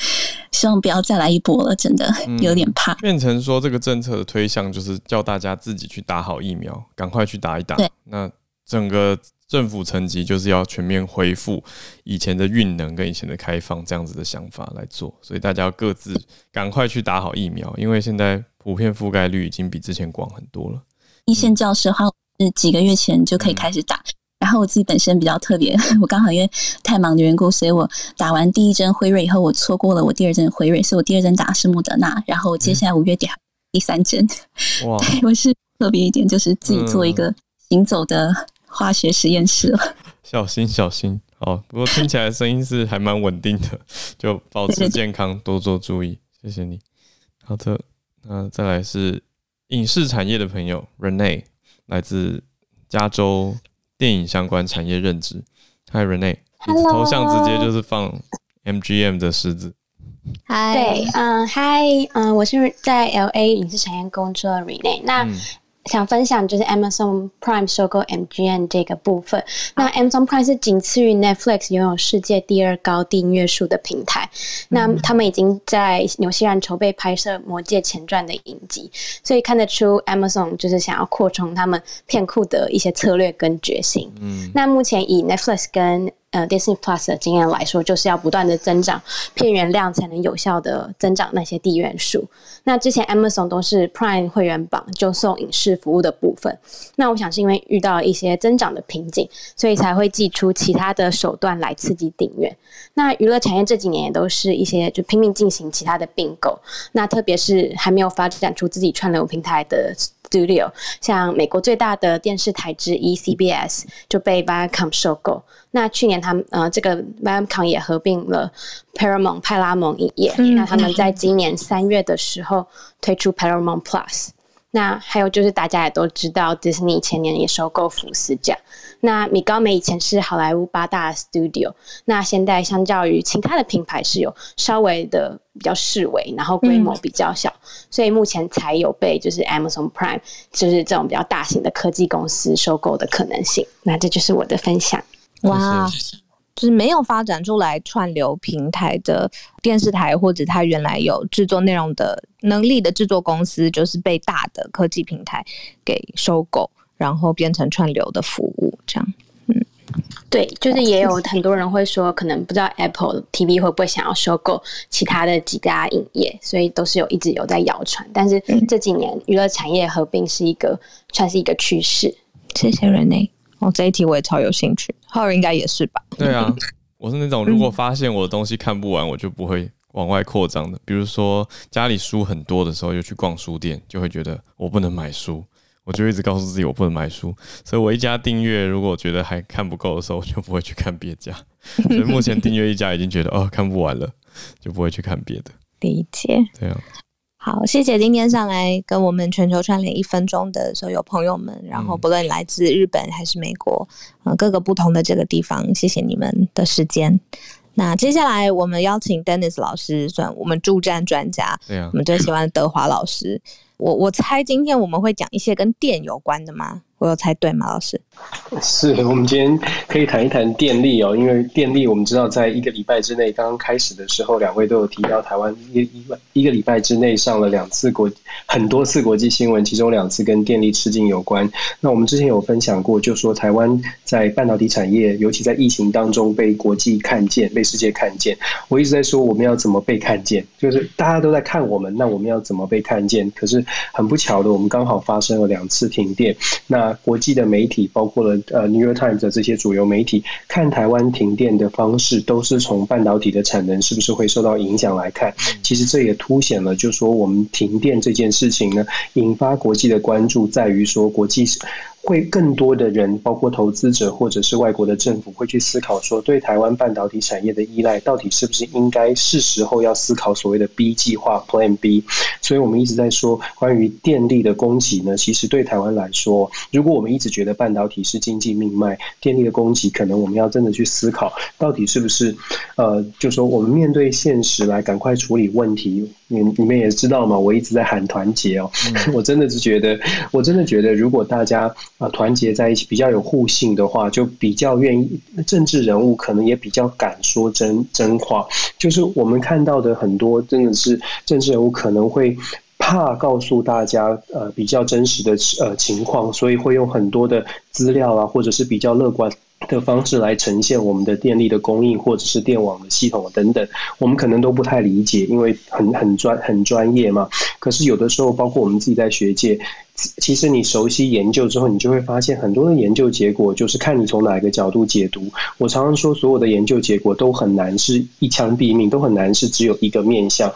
J: 希望不要再来一波了，真的有点怕。
A: 嗯、变成说这个政策的推向就是叫大家自己去打好疫苗，赶快去打一打。
J: 对，
A: 那整个。政府层级就是要全面恢复以前的运能跟以前的开放这样子的想法来做，所以大家要各自赶快去打好疫苗，因为现在普遍覆盖率已经比之前广很多了。
J: 一线教师的话，是几个月前就可以开始打，嗯、然后我自己本身比较特别，我刚好因为太忙的缘故，所以我打完第一针辉瑞以后，我错过了我第二针辉瑞，所以我第二针打的是莫德纳，然后接下来五月底还第三针。哇，对，我是特别一点，就是自己做一个行走的。化学实验室了，
A: 小心小心哦。不过听起来声音是还蛮稳定的，就保持健康，多做注意。谢谢你。好的，那再来是影视产业的朋友 Renee，来自加州电影相关产业任职。Hi Renee，你的头像直接就是放 MGM 的狮子。
K: Hi，对，嗯，Hi，嗯，我是在 LA 影视产业工作的 Renee。那、嗯想分享就是 Amazon Prime 收购 MGM 这个部分。那 Amazon Prime 是仅次于 Netflix 拥有世界第二高订阅数的平台。那他们已经在纽西兰筹备拍摄《魔界前传》的影集，所以看得出 Amazon 就是想要扩充他们片库的一些策略跟决心。嗯，那目前以 Netflix 跟呃，Disney Plus 的经验来说，就是要不断的增长片源量，才能有效的增长那些订阅数。那之前 Amazon 都是 Prime 会员绑就送影视服务的部分。那我想是因为遇到了一些增长的瓶颈，所以才会祭出其他的手段来刺激订阅。那娱乐产业这几年也都是一些就拼命进行其他的并购。那特别是还没有发展出自己串流平台的 Studio，像美国最大的电视台之一 CBS 就被 Viacom 收购。那去年他们呃，这个 Viacom 也合并了 Paramount 派拉蒙影业。嗯、那他们在今年三月的时候推出 Paramount Plus。那还有就是大家也都知道，Disney 前年也收购福斯奖。那米高梅以前是好莱坞八大 Studio，那现在相较于其他的品牌是有稍微的比较示威，然后规模比较小，嗯、所以目前才有被就是 Amazon Prime 就是这种比较大型的科技公司收购的可能性。那这就是我的分享。
B: 哇，就是没有发展出来串流平台的电视台，或者它原来有制作内容的能力的制作公司，就是被大的科技平台给收购，然后变成串流的服务，这样。嗯，
K: 对，就是也有很多人会说，可能不知道 Apple TV 会不会想要收购其他的几家影业，所以都是有一直有在谣传。但是这几年娱乐产业合并是一个算是一个趋势。
B: 谢谢 Renee。哦，这一题我也超有兴趣，浩尔应该也是吧？
A: 对啊，我是那种如果发现我的东西看不完，我就不会往外扩张的。比如说家里书很多的时候，又去逛书店，就会觉得我不能买书，我就一直告诉自己我不能买书。所以我一家订阅，如果觉得还看不够的时候，我就不会去看别家。所以目前订阅一家已经觉得哦看不完了，就不会去看别的。
B: 理解。
A: 对啊。
B: 好，谢谢今天上来跟我们全球串联一分钟的所有朋友们，然后不论来自日本还是美国，嗯，各个不同的这个地方，谢谢你们的时间。那接下来我们邀请 Dennis 老师，算我们助战专家，对啊，我们最喜欢的德华老师。我我猜今天我们会讲一些跟电有关的吗？我有猜对吗，老师？
L: 是我们今天可以谈一谈电力哦，因为电力我们知道，在一个礼拜之内，刚刚开始的时候，两位都有提到台湾一一一个礼拜之内上了两次国很多次国际新闻，其中两次跟电力吃紧有关。那我们之前有分享过，就说台湾在半导体产业，尤其在疫情当中被国际看见，被世界看见。我一直在说我们要怎么被看见，就是大家都在看我们，那我们要怎么被看见？可是很不巧的，我们刚好发生了两次停电。那国际的媒体，包括了呃《New York Times》的这些主流媒体，看台湾停电的方式，都是从半导体的产能是不是会受到影响来看。其实这也凸显了，就是说我们停电这件事情呢，引发国际的关注，在于说国际。会更多的人，包括投资者或者是外国的政府，会去思考说，对台湾半导体产业的依赖，到底是不是应该是时候要思考所谓的 B 计划 （Plan B）。所以，我们一直在说关于电力的供给呢，其实对台湾来说，如果我们一直觉得半导体是经济命脉，电力的供给可能我们要真的去思考，到底是不是呃，就说我们面对现实来赶快处理问题。你你们也知道嘛，我一直在喊团结哦，嗯、我真的是觉得，我真的觉得，如果大家啊团结在一起，比较有互信的话，就比较愿意，政治人物可能也比较敢说真真话。就是我们看到的很多，真的是政治人物可能会怕告诉大家呃比较真实的呃情况，所以会用很多的资料啊，或者是比较乐观的方式来呈现我们的电力的供应，或者是电网的系统等等，我们可能都不太理解，因为很很专很专业嘛。可是有的时候，包括我们自己在学界，其实你熟悉研究之后，你就会发现很多的研究结果就是看你从哪一个角度解读。我常常说，所有的研究结果都很难是一枪毙命，都很难是只有一个面向。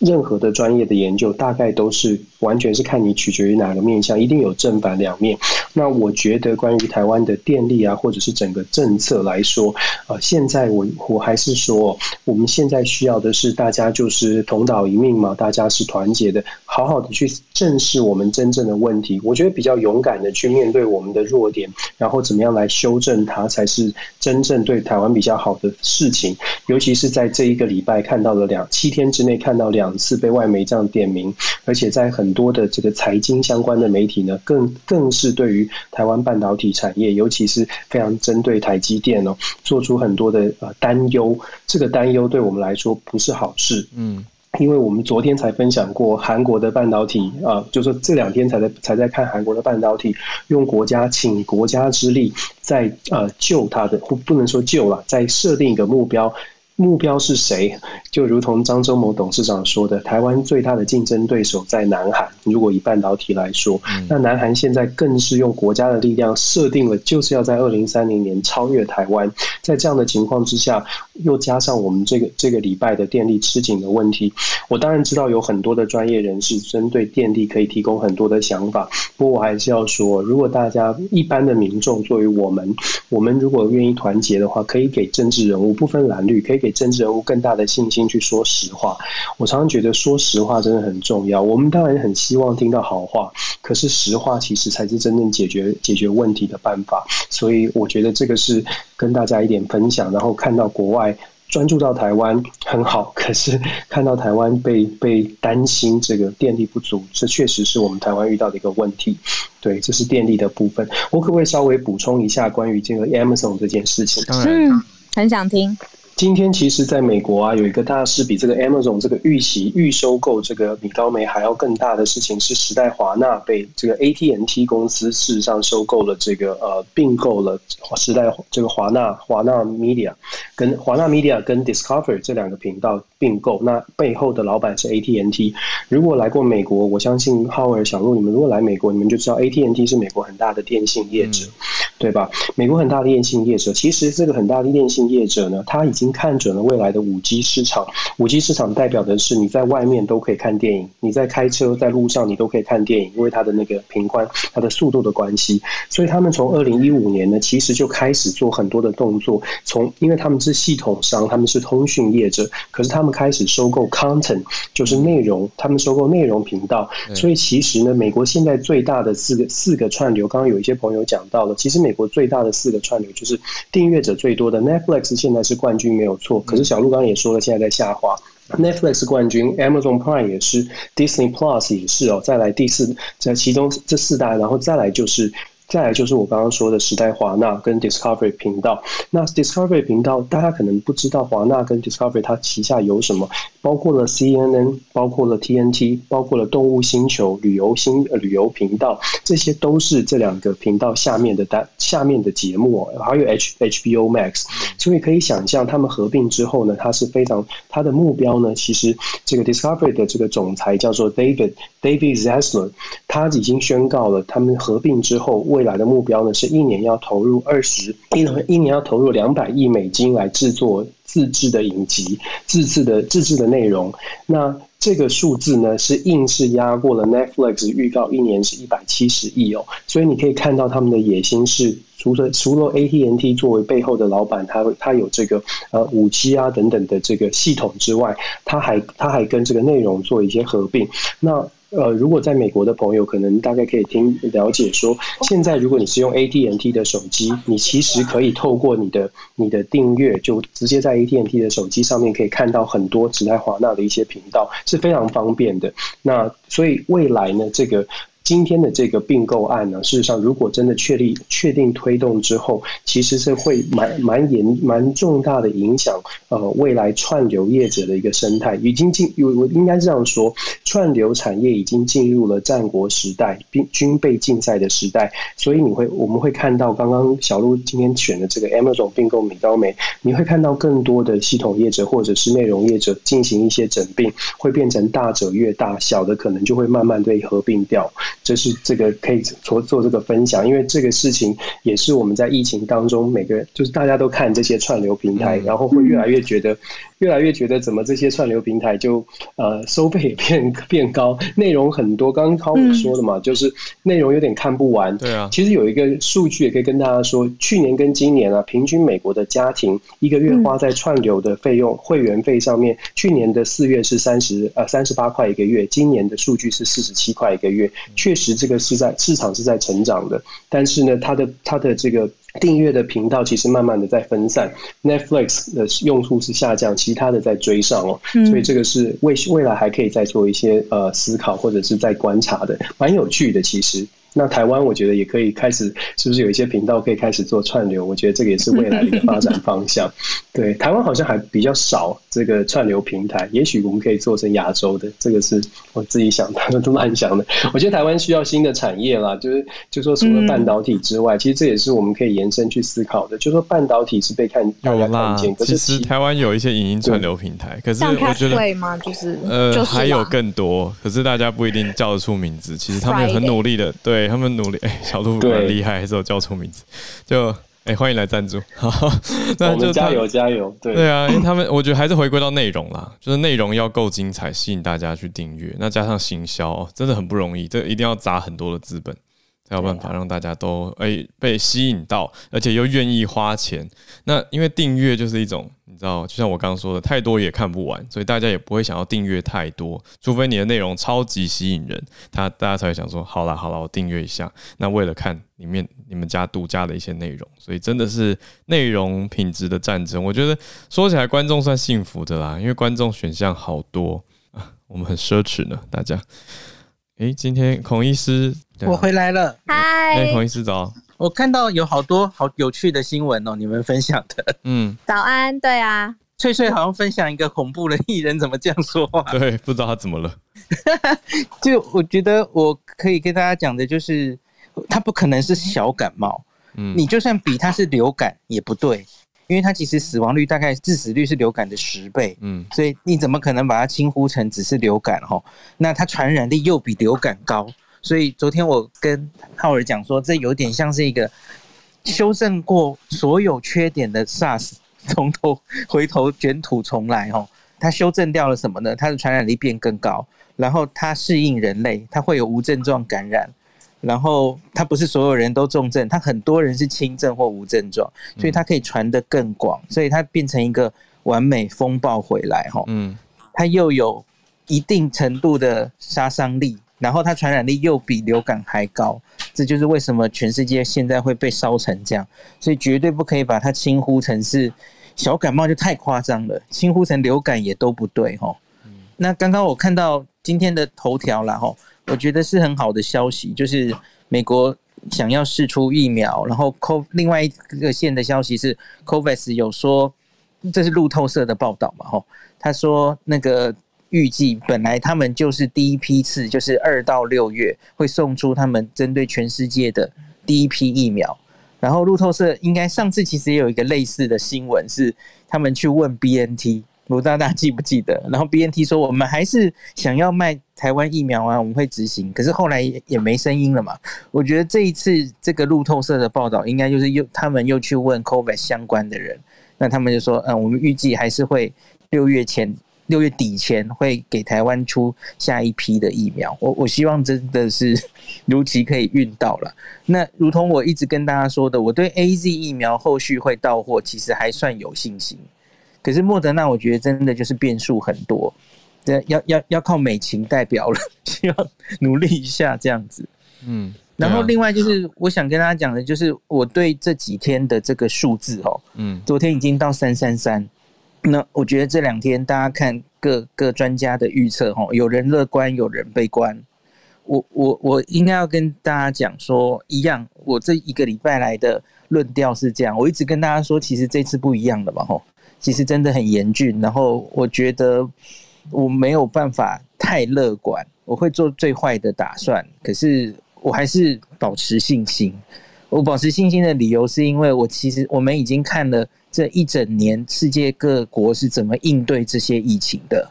L: 任何的专业的研究，大概都是完全是看你取决于哪个面向，一定有正反两面。那我觉得，关于台湾的电力啊，或者是整个政策来说，呃，现在我我还是说，我们现在需要的是大家就是同岛一命嘛，大家是团结的，好好的去正视我们真正的问题。我觉得比较勇敢的去面对我们的弱点，然后怎么样来修正它，才是真正对台湾比较好的事情。尤其是在这一个礼拜看到了两七天之内看到两。次被外媒这样点名，而且在很多的这个财经相关的媒体呢，更更是对于台湾半导体产业，尤其是非常针对台积电哦，做出很多的呃担忧。这个担忧对我们来说不是好事。嗯。因为我们昨天才分享过韩国的半导体啊、呃，就是这两天才在才在看韩国的半导体，用国家请国家之力在呃救它的，不不能说救了，在设定一个目标。目标是谁？就如同张忠谋董事长说的，台湾最大的竞争对手在南韩。如果以半导体来说，那南韩现在更是用国家的力量设定了，就是要在二零三零年超越台湾。在这样的情况之下，又加上我们这个这个礼拜的电力吃紧的问题，我当然知道有很多的专业人士针对电力可以提供很多的想法。不过我还是要说，如果大家一般的民众作为我们，我们如果愿意团结的话，可以给政治人物不分蓝绿，可以。给政治人物更大的信心去说实话。我常常觉得说实话真的很重要。我们当然很希望听到好话，可是实话其实才是真正解决解决问题的办法。所以我觉得这个是跟大家一点分享。然后看到国外专注到台湾很好，可是看到台湾被被担心这个电力不足，这确实是我们台湾遇到的一个问题。对，这是电力的部分。我可不可以稍微补充一下关于这个 Amazon 这件事情？
B: 嗯，很想听。
L: 今天其实，在美国啊，有一个大事，比这个 Amazon 这个预期预收购这个米高梅还要更大的事情，是时代华纳被这个 AT&T 公司事实上收购了这个呃并购了时代这个华纳华纳 Media 跟华纳 Media 跟 Discovery 这两个频道并购，那背后的老板是 AT&T。如果来过美国，我相信浩尔小鹿你们如果来美国，你们就知道 AT&T 是美国很大的电信业者，嗯、对吧？美国很大的电信业者，其实这个很大的电信业者呢，他已经已经看准了未来的五 G 市场，五 G 市场代表的是你在外面都可以看电影，你在开车在路上你都可以看电影，因为它的那个频宽、它的速度的关系。所以他们从二零一五年呢，其实就开始做很多的动作。从因为他们是系统商，他们是通讯业者，可是他们开始收购 content，就是内容，他们收购内容频道。所以其实呢，美国现在最大的四个四个串流，刚刚有一些朋友讲到了，其实美国最大的四个串流就是订阅者最多的 Netflix，现在是冠军。没有错，可是小鹿刚刚也说了，现在在下滑。Netflix 冠军，Amazon Prime 也是，Disney Plus 也是哦。再来第四，在其中这四大，然后再来就是。再来就是我刚刚说的时代华纳跟 Discovery 频道。那 Discovery 频道，大家可能不知道华纳跟 Discovery 它旗下有什么，包括了 CNN，包括了 TNT，包括了动物星球、旅游星、呃、旅游频道，这些都是这两个频道下面的单下面的节目，还有 H HBO Max。所以可以想象，他们合并之后呢，它是非常它的目标呢，其实这个 Discovery 的这个总裁叫做 David David Zaslav，他已经宣告了，他们合并之后未来的目标呢，是一年要投入二十一年，一年要投入两百亿美金来制作自制的影集、自制的自制的内容。那这个数字呢，是硬是压过了 Netflix 预告一年是一百七十亿哦。所以你可以看到他们的野心是，除了除了 AT&T 作为背后的老板，他他有这个呃五 G 啊等等的这个系统之外，他还他还跟这个内容做一些合并。那呃，如果在美国的朋友，可能大概可以听了解说，现在如果你是用 AT&T 的手机，你其实可以透过你的你的订阅，就直接在 AT&T 的手机上面可以看到很多时代华纳的一些频道，是非常方便的。那所以未来呢，这个。今天的这个并购案呢，事实上，如果真的确立、确定推动之后，其实是会蛮蛮严、蛮重大的影响。呃，未来串流业者的一个生态已经进，我我应该这样说，串流产业已经进入了战国时代、并军备竞赛的时代。所以你会，我们会看到，刚刚小鹿今天选的这个 Amazon 并购米高梅，你会看到更多的系统业者或者是内容业者进行一些整并，会变成大者越大，小的可能就会慢慢被合并掉。这是这个可以做做这个分享，因为这个事情也是我们在疫情当中，每个人就是大家都看这些串流平台，然后会越来越觉得，越来越觉得怎么这些串流平台就呃收费也变 变高，内容很多。刚刚康说的嘛，就是内容有点看不完。对啊，其实有一个数据也可以跟大家说，去年跟今年啊，平均美国的家庭一个月花在串流的费用会员费上面，去年的四月是三十呃三十八块一个月，今年的数据是四十七块一个月，确实这个是在市场是在成长的，但是呢，它的它的这个订阅的频道其实慢慢的在分散，Netflix 的用户是下降，其他的在追上哦，所以这个是未未来还可以再做一些呃思考或者是在观察的，蛮有趣的其实。那台湾我觉得也可以开始，是不是有一些频道可以开始做串流？我觉得这个也是未来的一个发展方向。对，台湾好像还比较少这个串流平台，也许我们可以做成亚洲的。这个是我自己想的，都乱想的。我觉得台湾需要新的产业啦，就是就说除了半导体之外，嗯、其实这也是我们可以延伸去思考的。就说半导体是被看大家看见，可是
A: 其实台湾有一些影音串流平台，可是我觉得
B: 会吗？就是
A: 呃，
B: 就是
A: 还有更多，可是大家不一定叫得出名字。其实他们也很努力的，对。他们努力，哎、欸，小鹿很厉害，还是有叫出名字。就哎、欸，欢迎来赞助，
L: 那就加油加油。对
A: 对啊，因为他们我觉得还是回归到内容啦，就是内容要够精彩，吸引大家去订阅。那加上行销，真的很不容易，这一定要砸很多的资本，才有办法让大家都诶、欸、被吸引到，而且又愿意花钱。那因为订阅就是一种。你知道，就像我刚刚说的，太多也看不完，所以大家也不会想要订阅太多，除非你的内容超级吸引人，他大家才会想说，好啦好啦，我订阅一下。那为了看里面你们家独家的一些内容，所以真的是内容品质的战争。我觉得说起来，观众算幸福的啦，因为观众选项好多啊，我们很奢侈呢，大家。诶，今天孔医师，
M: 我回来了，
B: 嗨，
A: 诶，孔医师早。
M: 我看到有好多好有趣的新闻哦，你们分享的。
A: 嗯，
B: 早安，对啊，
M: 翠翠好像分享一个恐怖的艺人怎么这样说话？
A: 对，不知道他怎么了。
M: 就我觉得我可以跟大家讲的就是，他不可能是小感冒。嗯，你就算比他是流感也不对，因为他其实死亡率大概致死率是流感的十倍。嗯，所以你怎么可能把它轻忽成只是流感？哦，那它传染力又比流感高。所以昨天我跟浩尔讲说，这有点像是一个修正过所有缺点的 SARS，从头回头卷土重来哦。它修正掉了什么呢？它的传染力变更高，然后它适应人类，它会有无症状感染，然后它不是所有人都重症，它很多人是轻症或无症状，所以它可以传得更广，所以它变成一个完美风暴回来哈。嗯，它又有一定程度的杀伤力。然后它传染力又比流感还高，这就是为什么全世界现在会被烧成这样。所以绝对不可以把它轻忽成是小感冒，就太夸张了。轻忽成流感也都不对哈。那刚刚我看到今天的头条了哈，我觉得是很好的消息，就是美国想要试出疫苗，然后 Co 另外一个线的消息是 COVAX 有说，这是路透社的报道嘛哈，他说那个。预计本来他们就是第一批次，就是二到六月会送出他们针对全世界的第一批疫苗。然后路透社应该上次其实也有一个类似的新闻，是他们去问 BNT，不知道大家记不记得？然后 BNT 说我们还是想要卖台湾疫苗啊，我们会执行。可是后来也没声音了嘛。我觉得这一次这个路透社的报道，应该就是又他们又去问 Covid 相关的人，那他们就说，嗯，我们预计还是会六月前。六月底前会给台湾出下一批的疫苗，我我希望真的是 如期可以运到了。那如同我一直跟大家说的，我对 AZ 疫苗后续会到货，其实还算有信心。可是莫德纳，我觉得真的就是变数很多，这要要要靠美琴代表了，希望努力一下这样子。嗯，然后另外就是我想跟大家讲的，就是我对这几天的这个数字哦，嗯，昨天已经到三三三。那我觉得这两天大家看各各专家的预测，哈，有人乐观，有人悲观。我我我应该要跟大家讲说一样，我这一个礼拜来的论调是这样。我一直跟大家说，其实这次不一样的嘛，哈，其实真的很严峻。然后我觉得我没有办法太乐观，我会做最坏的打算。可是我还是保持信心。我保持信心的理由是因为我其实我们已经看了。这一整年，世界各国是怎么应对这些疫情的？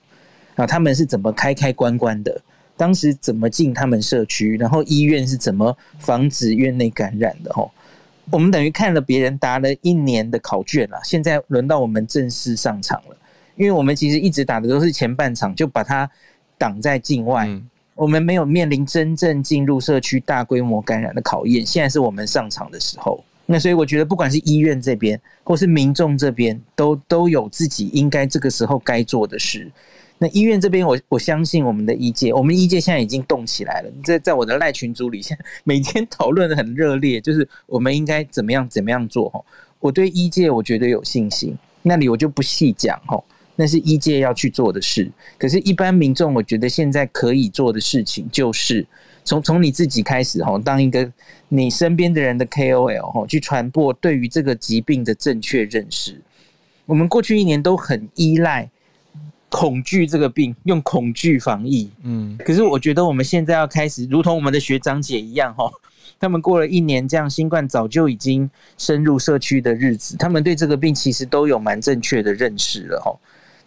M: 啊，他们是怎么开开关关的？当时怎么进他们社区？然后医院是怎么防止院内感染的？吼，我们等于看了别人答了一年的考卷了，现在轮到我们正式上场了。因为我们其实一直打的都是前半场，就把它挡在境外，我们没有面临真正进入社区大规模感染的考验。现在是我们上场的时候。那所以我觉得，不管是医院这边，或是民众这边，都都有自己应该这个时候该做的事。那医院这边，我我相信我们的医界，我们医界现在已经动起来了。在在我的赖群组里，现在每天 讨论的很热烈，就是我们应该怎么样怎么样做哈。我对医界我觉得有信心，那里我就不细讲哈，那是医界要去做的事。可是，一般民众，我觉得现在可以做的事情，就是从从你自己开始哈，当一个你身边的人的 KOL 哈，去传播对于这个疾病的正确认识。我们过去一年都很依赖。恐惧这个病，用恐惧防疫。嗯，可是我觉得我们现在要开始，如同我们的学长姐一样，哈，他们过了一年这样，新冠早就已经深入社区的日子，他们对这个病其实都有蛮正确的认识了，哈。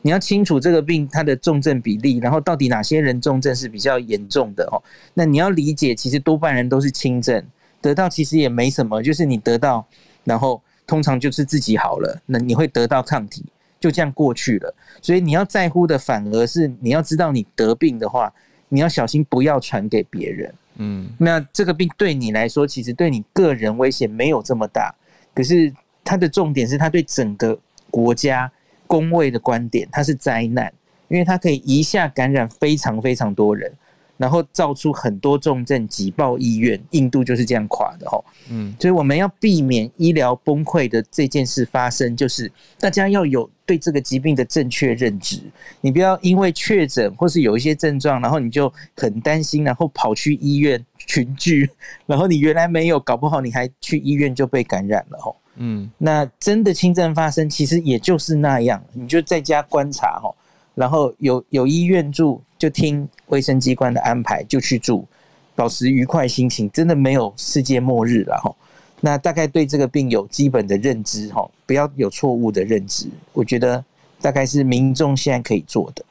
M: 你要清楚这个病它的重症比例，然后到底哪些人重症是比较严重的，哦，那你要理解，其实多半人都是轻症，得到其实也没什么，就是你得到，然后通常就是自己好了，那你会得到抗体。就这样过去了，所以你要在乎的反而是你要知道，你得病的话，你要小心不要传给别人。嗯，那这个病对你来说，其实对你个人危险没有这么大，可是它的重点是它对整个国家公卫的观点，它是灾难，因为它可以一下感染非常非常多人。然后造出很多重症挤爆医院，印度就是这样垮的哦。嗯，所以我们要避免医疗崩溃的这件事发生，就是大家要有对这个疾病的正确认知。你不要因为确诊或是有一些症状，然后你就很担心，然后跑去医院群聚，然后你原来没有，搞不好你还去医院就被感染了吼。嗯，那真的轻症发生，其实也就是那样，你就在家观察哈。然后有有医院住，就听卫生机关的安排就去住，保持愉快心情，真的没有世界末日了哈。那大概对这个病有基本的认知哈，不要有错误的认知。我觉得大概是民众现在可以做的。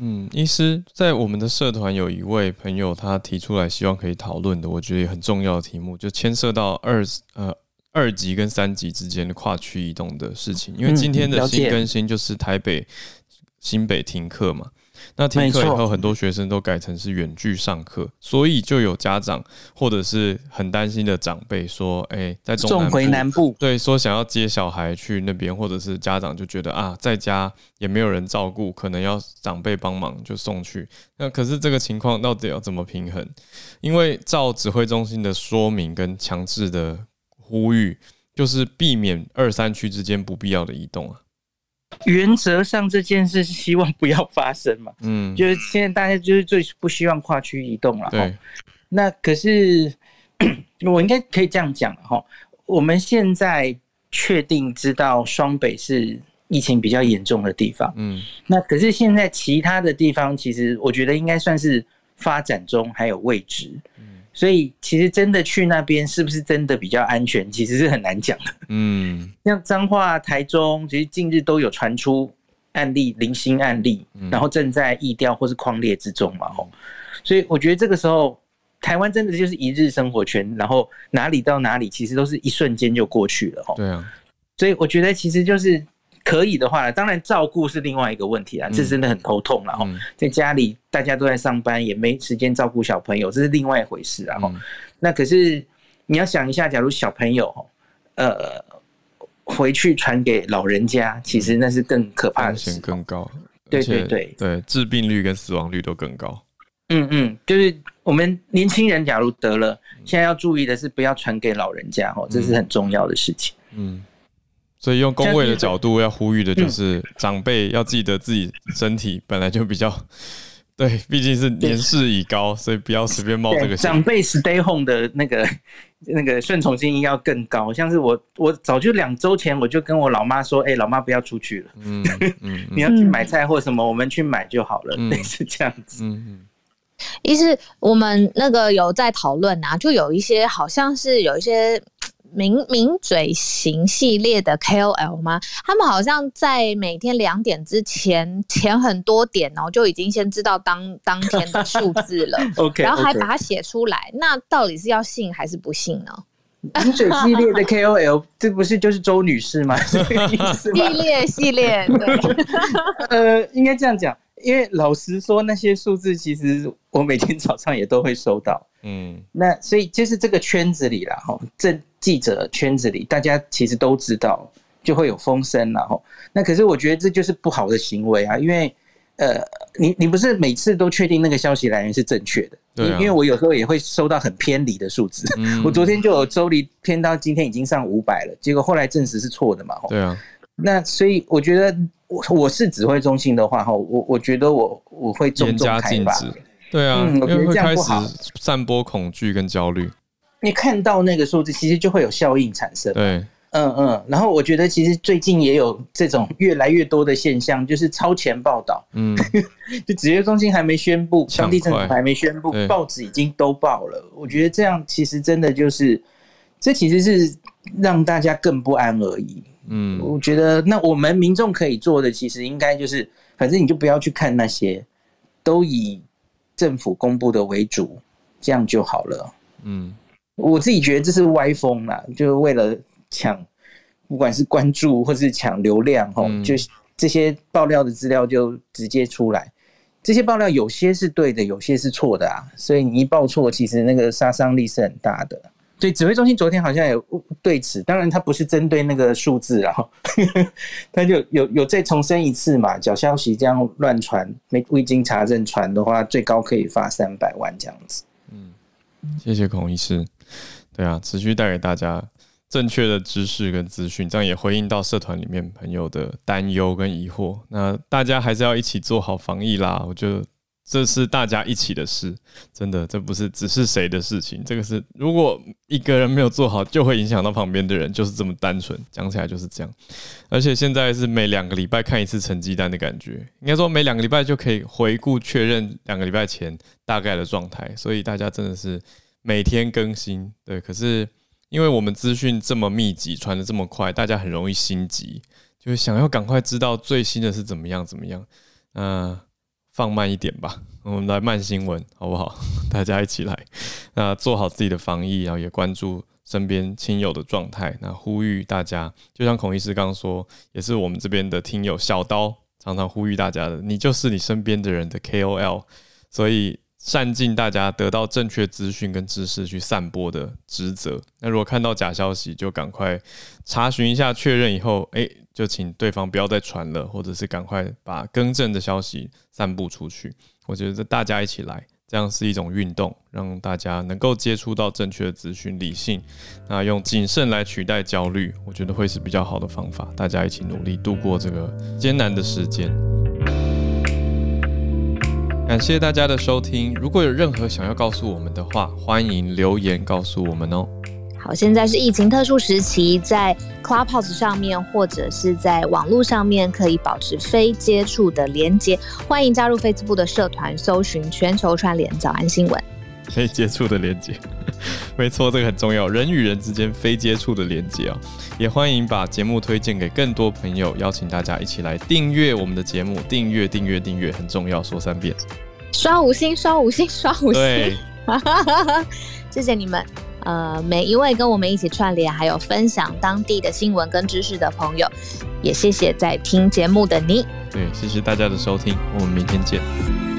A: 嗯，医师在我们的社团有一位朋友，他提出来希望可以讨论的，我觉得也很重要的题目，就牵涉到二呃二级跟三级之间的跨区移动的事情。因为今天的新更新就是台北。新北停课嘛，那停课以后，很多学生都改成是远距上课，所以就有家长或者是很担心的长辈说：“哎、欸，在中
M: 回南部，
A: 对，说想要接小孩去那边，或者是家长就觉得啊，在家也没有人照顾，可能要长辈帮忙就送去。那可是这个情况到底要怎么平衡？因为照指挥中心的说明跟强制的呼吁，就是避免二三区之间不必要的移动啊。”
M: 原则上这件事是希望不要发生嘛，嗯，就是现在大家就是最不希望跨区移动了，对。那可是 我应该可以这样讲哈，我们现在确定知道双北是疫情比较严重的地方，嗯，那可是现在其他的地方其实我觉得应该算是发展中还有未知。所以其实真的去那边是不是真的比较安全，其实是很难讲的。嗯，像彰化、台中，其实近日都有传出案例，零星案例，然后正在疫调或是框列之中嘛。哦，所以我觉得这个时候台湾真的就是一日生活圈，然后哪里到哪里，其实都是一瞬间就过去了。吼，对啊，所以我觉得其实就是。可以的话，当然照顾是另外一个问题啊，这真的很头痛了哈。嗯、在家里大家都在上班，也没时间照顾小朋友，这是另外一回事啊。那可是你要想一下，假如小朋友呃回去传给老人家，其实那是更可怕的事，风险更高。对对对
A: 对，致病率跟死亡率都更高。
M: 嗯嗯，就是我们年轻人假如得了，现在要注意的是不要传给老人家哦，这是很重要的事情。嗯。嗯
A: 所以用工位的角度要呼吁的就是长辈要记得自己身体本来就比较对，毕竟是年事已高，所以不要随便冒这个险。
M: 长辈 stay home 的那个 那个顺从性要更高，像是我我早就两周前我就跟我老妈说，哎、欸，老妈不要出去了，嗯 嗯，你要去买菜或什么，我们去买就好了，类似这样子。嗯嗯，
B: 意思我们那个有在讨论啊，就有一些好像是有一些。名名嘴型系列的 KOL 吗？他们好像在每天两点之前前很多点哦，就已经先知道当当天的数字了。
M: OK，
B: 然后还把它写出来。Okay. 那到底是要信还是不信呢？
M: 名嘴系列的 KOL，这不是就是周女士吗？这个意思吗？
B: 系列系列，对。
M: 呃，应该这样讲，因为老实说，那些数字其实我每天早上也都会收到。嗯，那所以就是这个圈子里了，哈，这记者圈子里，大家其实都知道，就会有风声，然后那可是我觉得这就是不好的行为啊，因为呃，你你不是每次都确定那个消息来源是正确的？对、啊，因为我有时候也会收到很偏离的数字。嗯、我昨天就有周离偏到今天已经上五百了，结果后来证实是错的嘛。
A: 对啊。
M: 那所以我觉得我我是指挥中心的话哈，我我觉得我我会重重开发。
A: 对啊，嗯、我觉得这样不好，散播恐惧跟焦虑。
M: 你看到那个数字，其实就会有效应产生。
A: 对，
M: 嗯嗯。然后我觉得其实最近也有这种越来越多的现象，就是超前报道。嗯，就指挥中心还没宣布，当地政府还没宣布，报纸已经都报了。我觉得这样其实真的就是，这其实是让大家更不安而已。嗯，我觉得那我们民众可以做的，其实应该就是，反正你就不要去看那些，都以政府公布的为主，这样就好了。嗯。我自己觉得这是歪风啦，就是为了抢，不管是关注或是抢流量，吼、嗯，就这些爆料的资料就直接出来。这些爆料有些是对的，有些是错的啊，所以你一报错，其实那个杀伤力是很大的。对指挥中心昨天好像有对此，当然他不是针对那个数字，然后他就有有再重申一次嘛，假消息这样乱传，没未经查证传的话，最高可以罚三百万这样子。
A: 嗯，谢谢孔医师。对啊，持续带给大家正确的知识跟资讯，这样也回应到社团里面朋友的担忧跟疑惑。那大家还是要一起做好防疫啦。我觉得这是大家一起的事，真的，这不是只是谁的事情。这个是如果一个人没有做好，就会影响到旁边的人，就是这么单纯。讲起来就是这样。而且现在是每两个礼拜看一次成绩单的感觉，应该说每两个礼拜就可以回顾确认两个礼拜前大概的状态。所以大家真的是。每天更新，对，可是因为我们资讯这么密集，传得这么快，大家很容易心急，就是想要赶快知道最新的是怎么样怎么样。嗯、放慢一点吧，我们来慢新闻好不好？大家一起来，那做好自己的防疫，然后也关注身边亲友的状态。那呼吁大家，就像孔医师刚刚说，也是我们这边的听友小刀常常呼吁大家的，你就是你身边的人的 KOL，所以。善尽大家得到正确资讯跟知识去散播的职责。那如果看到假消息，就赶快查询一下，确认以后，哎，就请对方不要再传了，或者是赶快把更正的消息散布出去。我觉得大家一起来，这样是一种运动，让大家能够接触到正确的资讯、理性。那用谨慎来取代焦虑，我觉得会是比较好的方法。大家一起努力度过这个艰难的时间。感谢大家的收听。如果有任何想要告诉我们的话，欢迎留言告诉我们哦。
B: 好，现在是疫情特殊时期，在 Clubhouse 上面或者是在网络上面可以保持非接触的连接。欢迎加入 Facebook 的社团，搜寻全球串联早安新闻。
A: 非接触的连接，没错，这个很重要。人与人之间非接触的连接啊，也欢迎把节目推荐给更多朋友，邀请大家一起来订阅我们的节目。订阅，订阅，订阅，很重要，说三遍。
B: 刷五星，刷五星，刷五星。
A: 对，
B: 谢谢你们。呃，每一位跟我们一起串联，还有分享当地的新闻跟知识的朋友，也谢谢在听节目的你。
A: 对，谢谢大家的收听，我们明天见。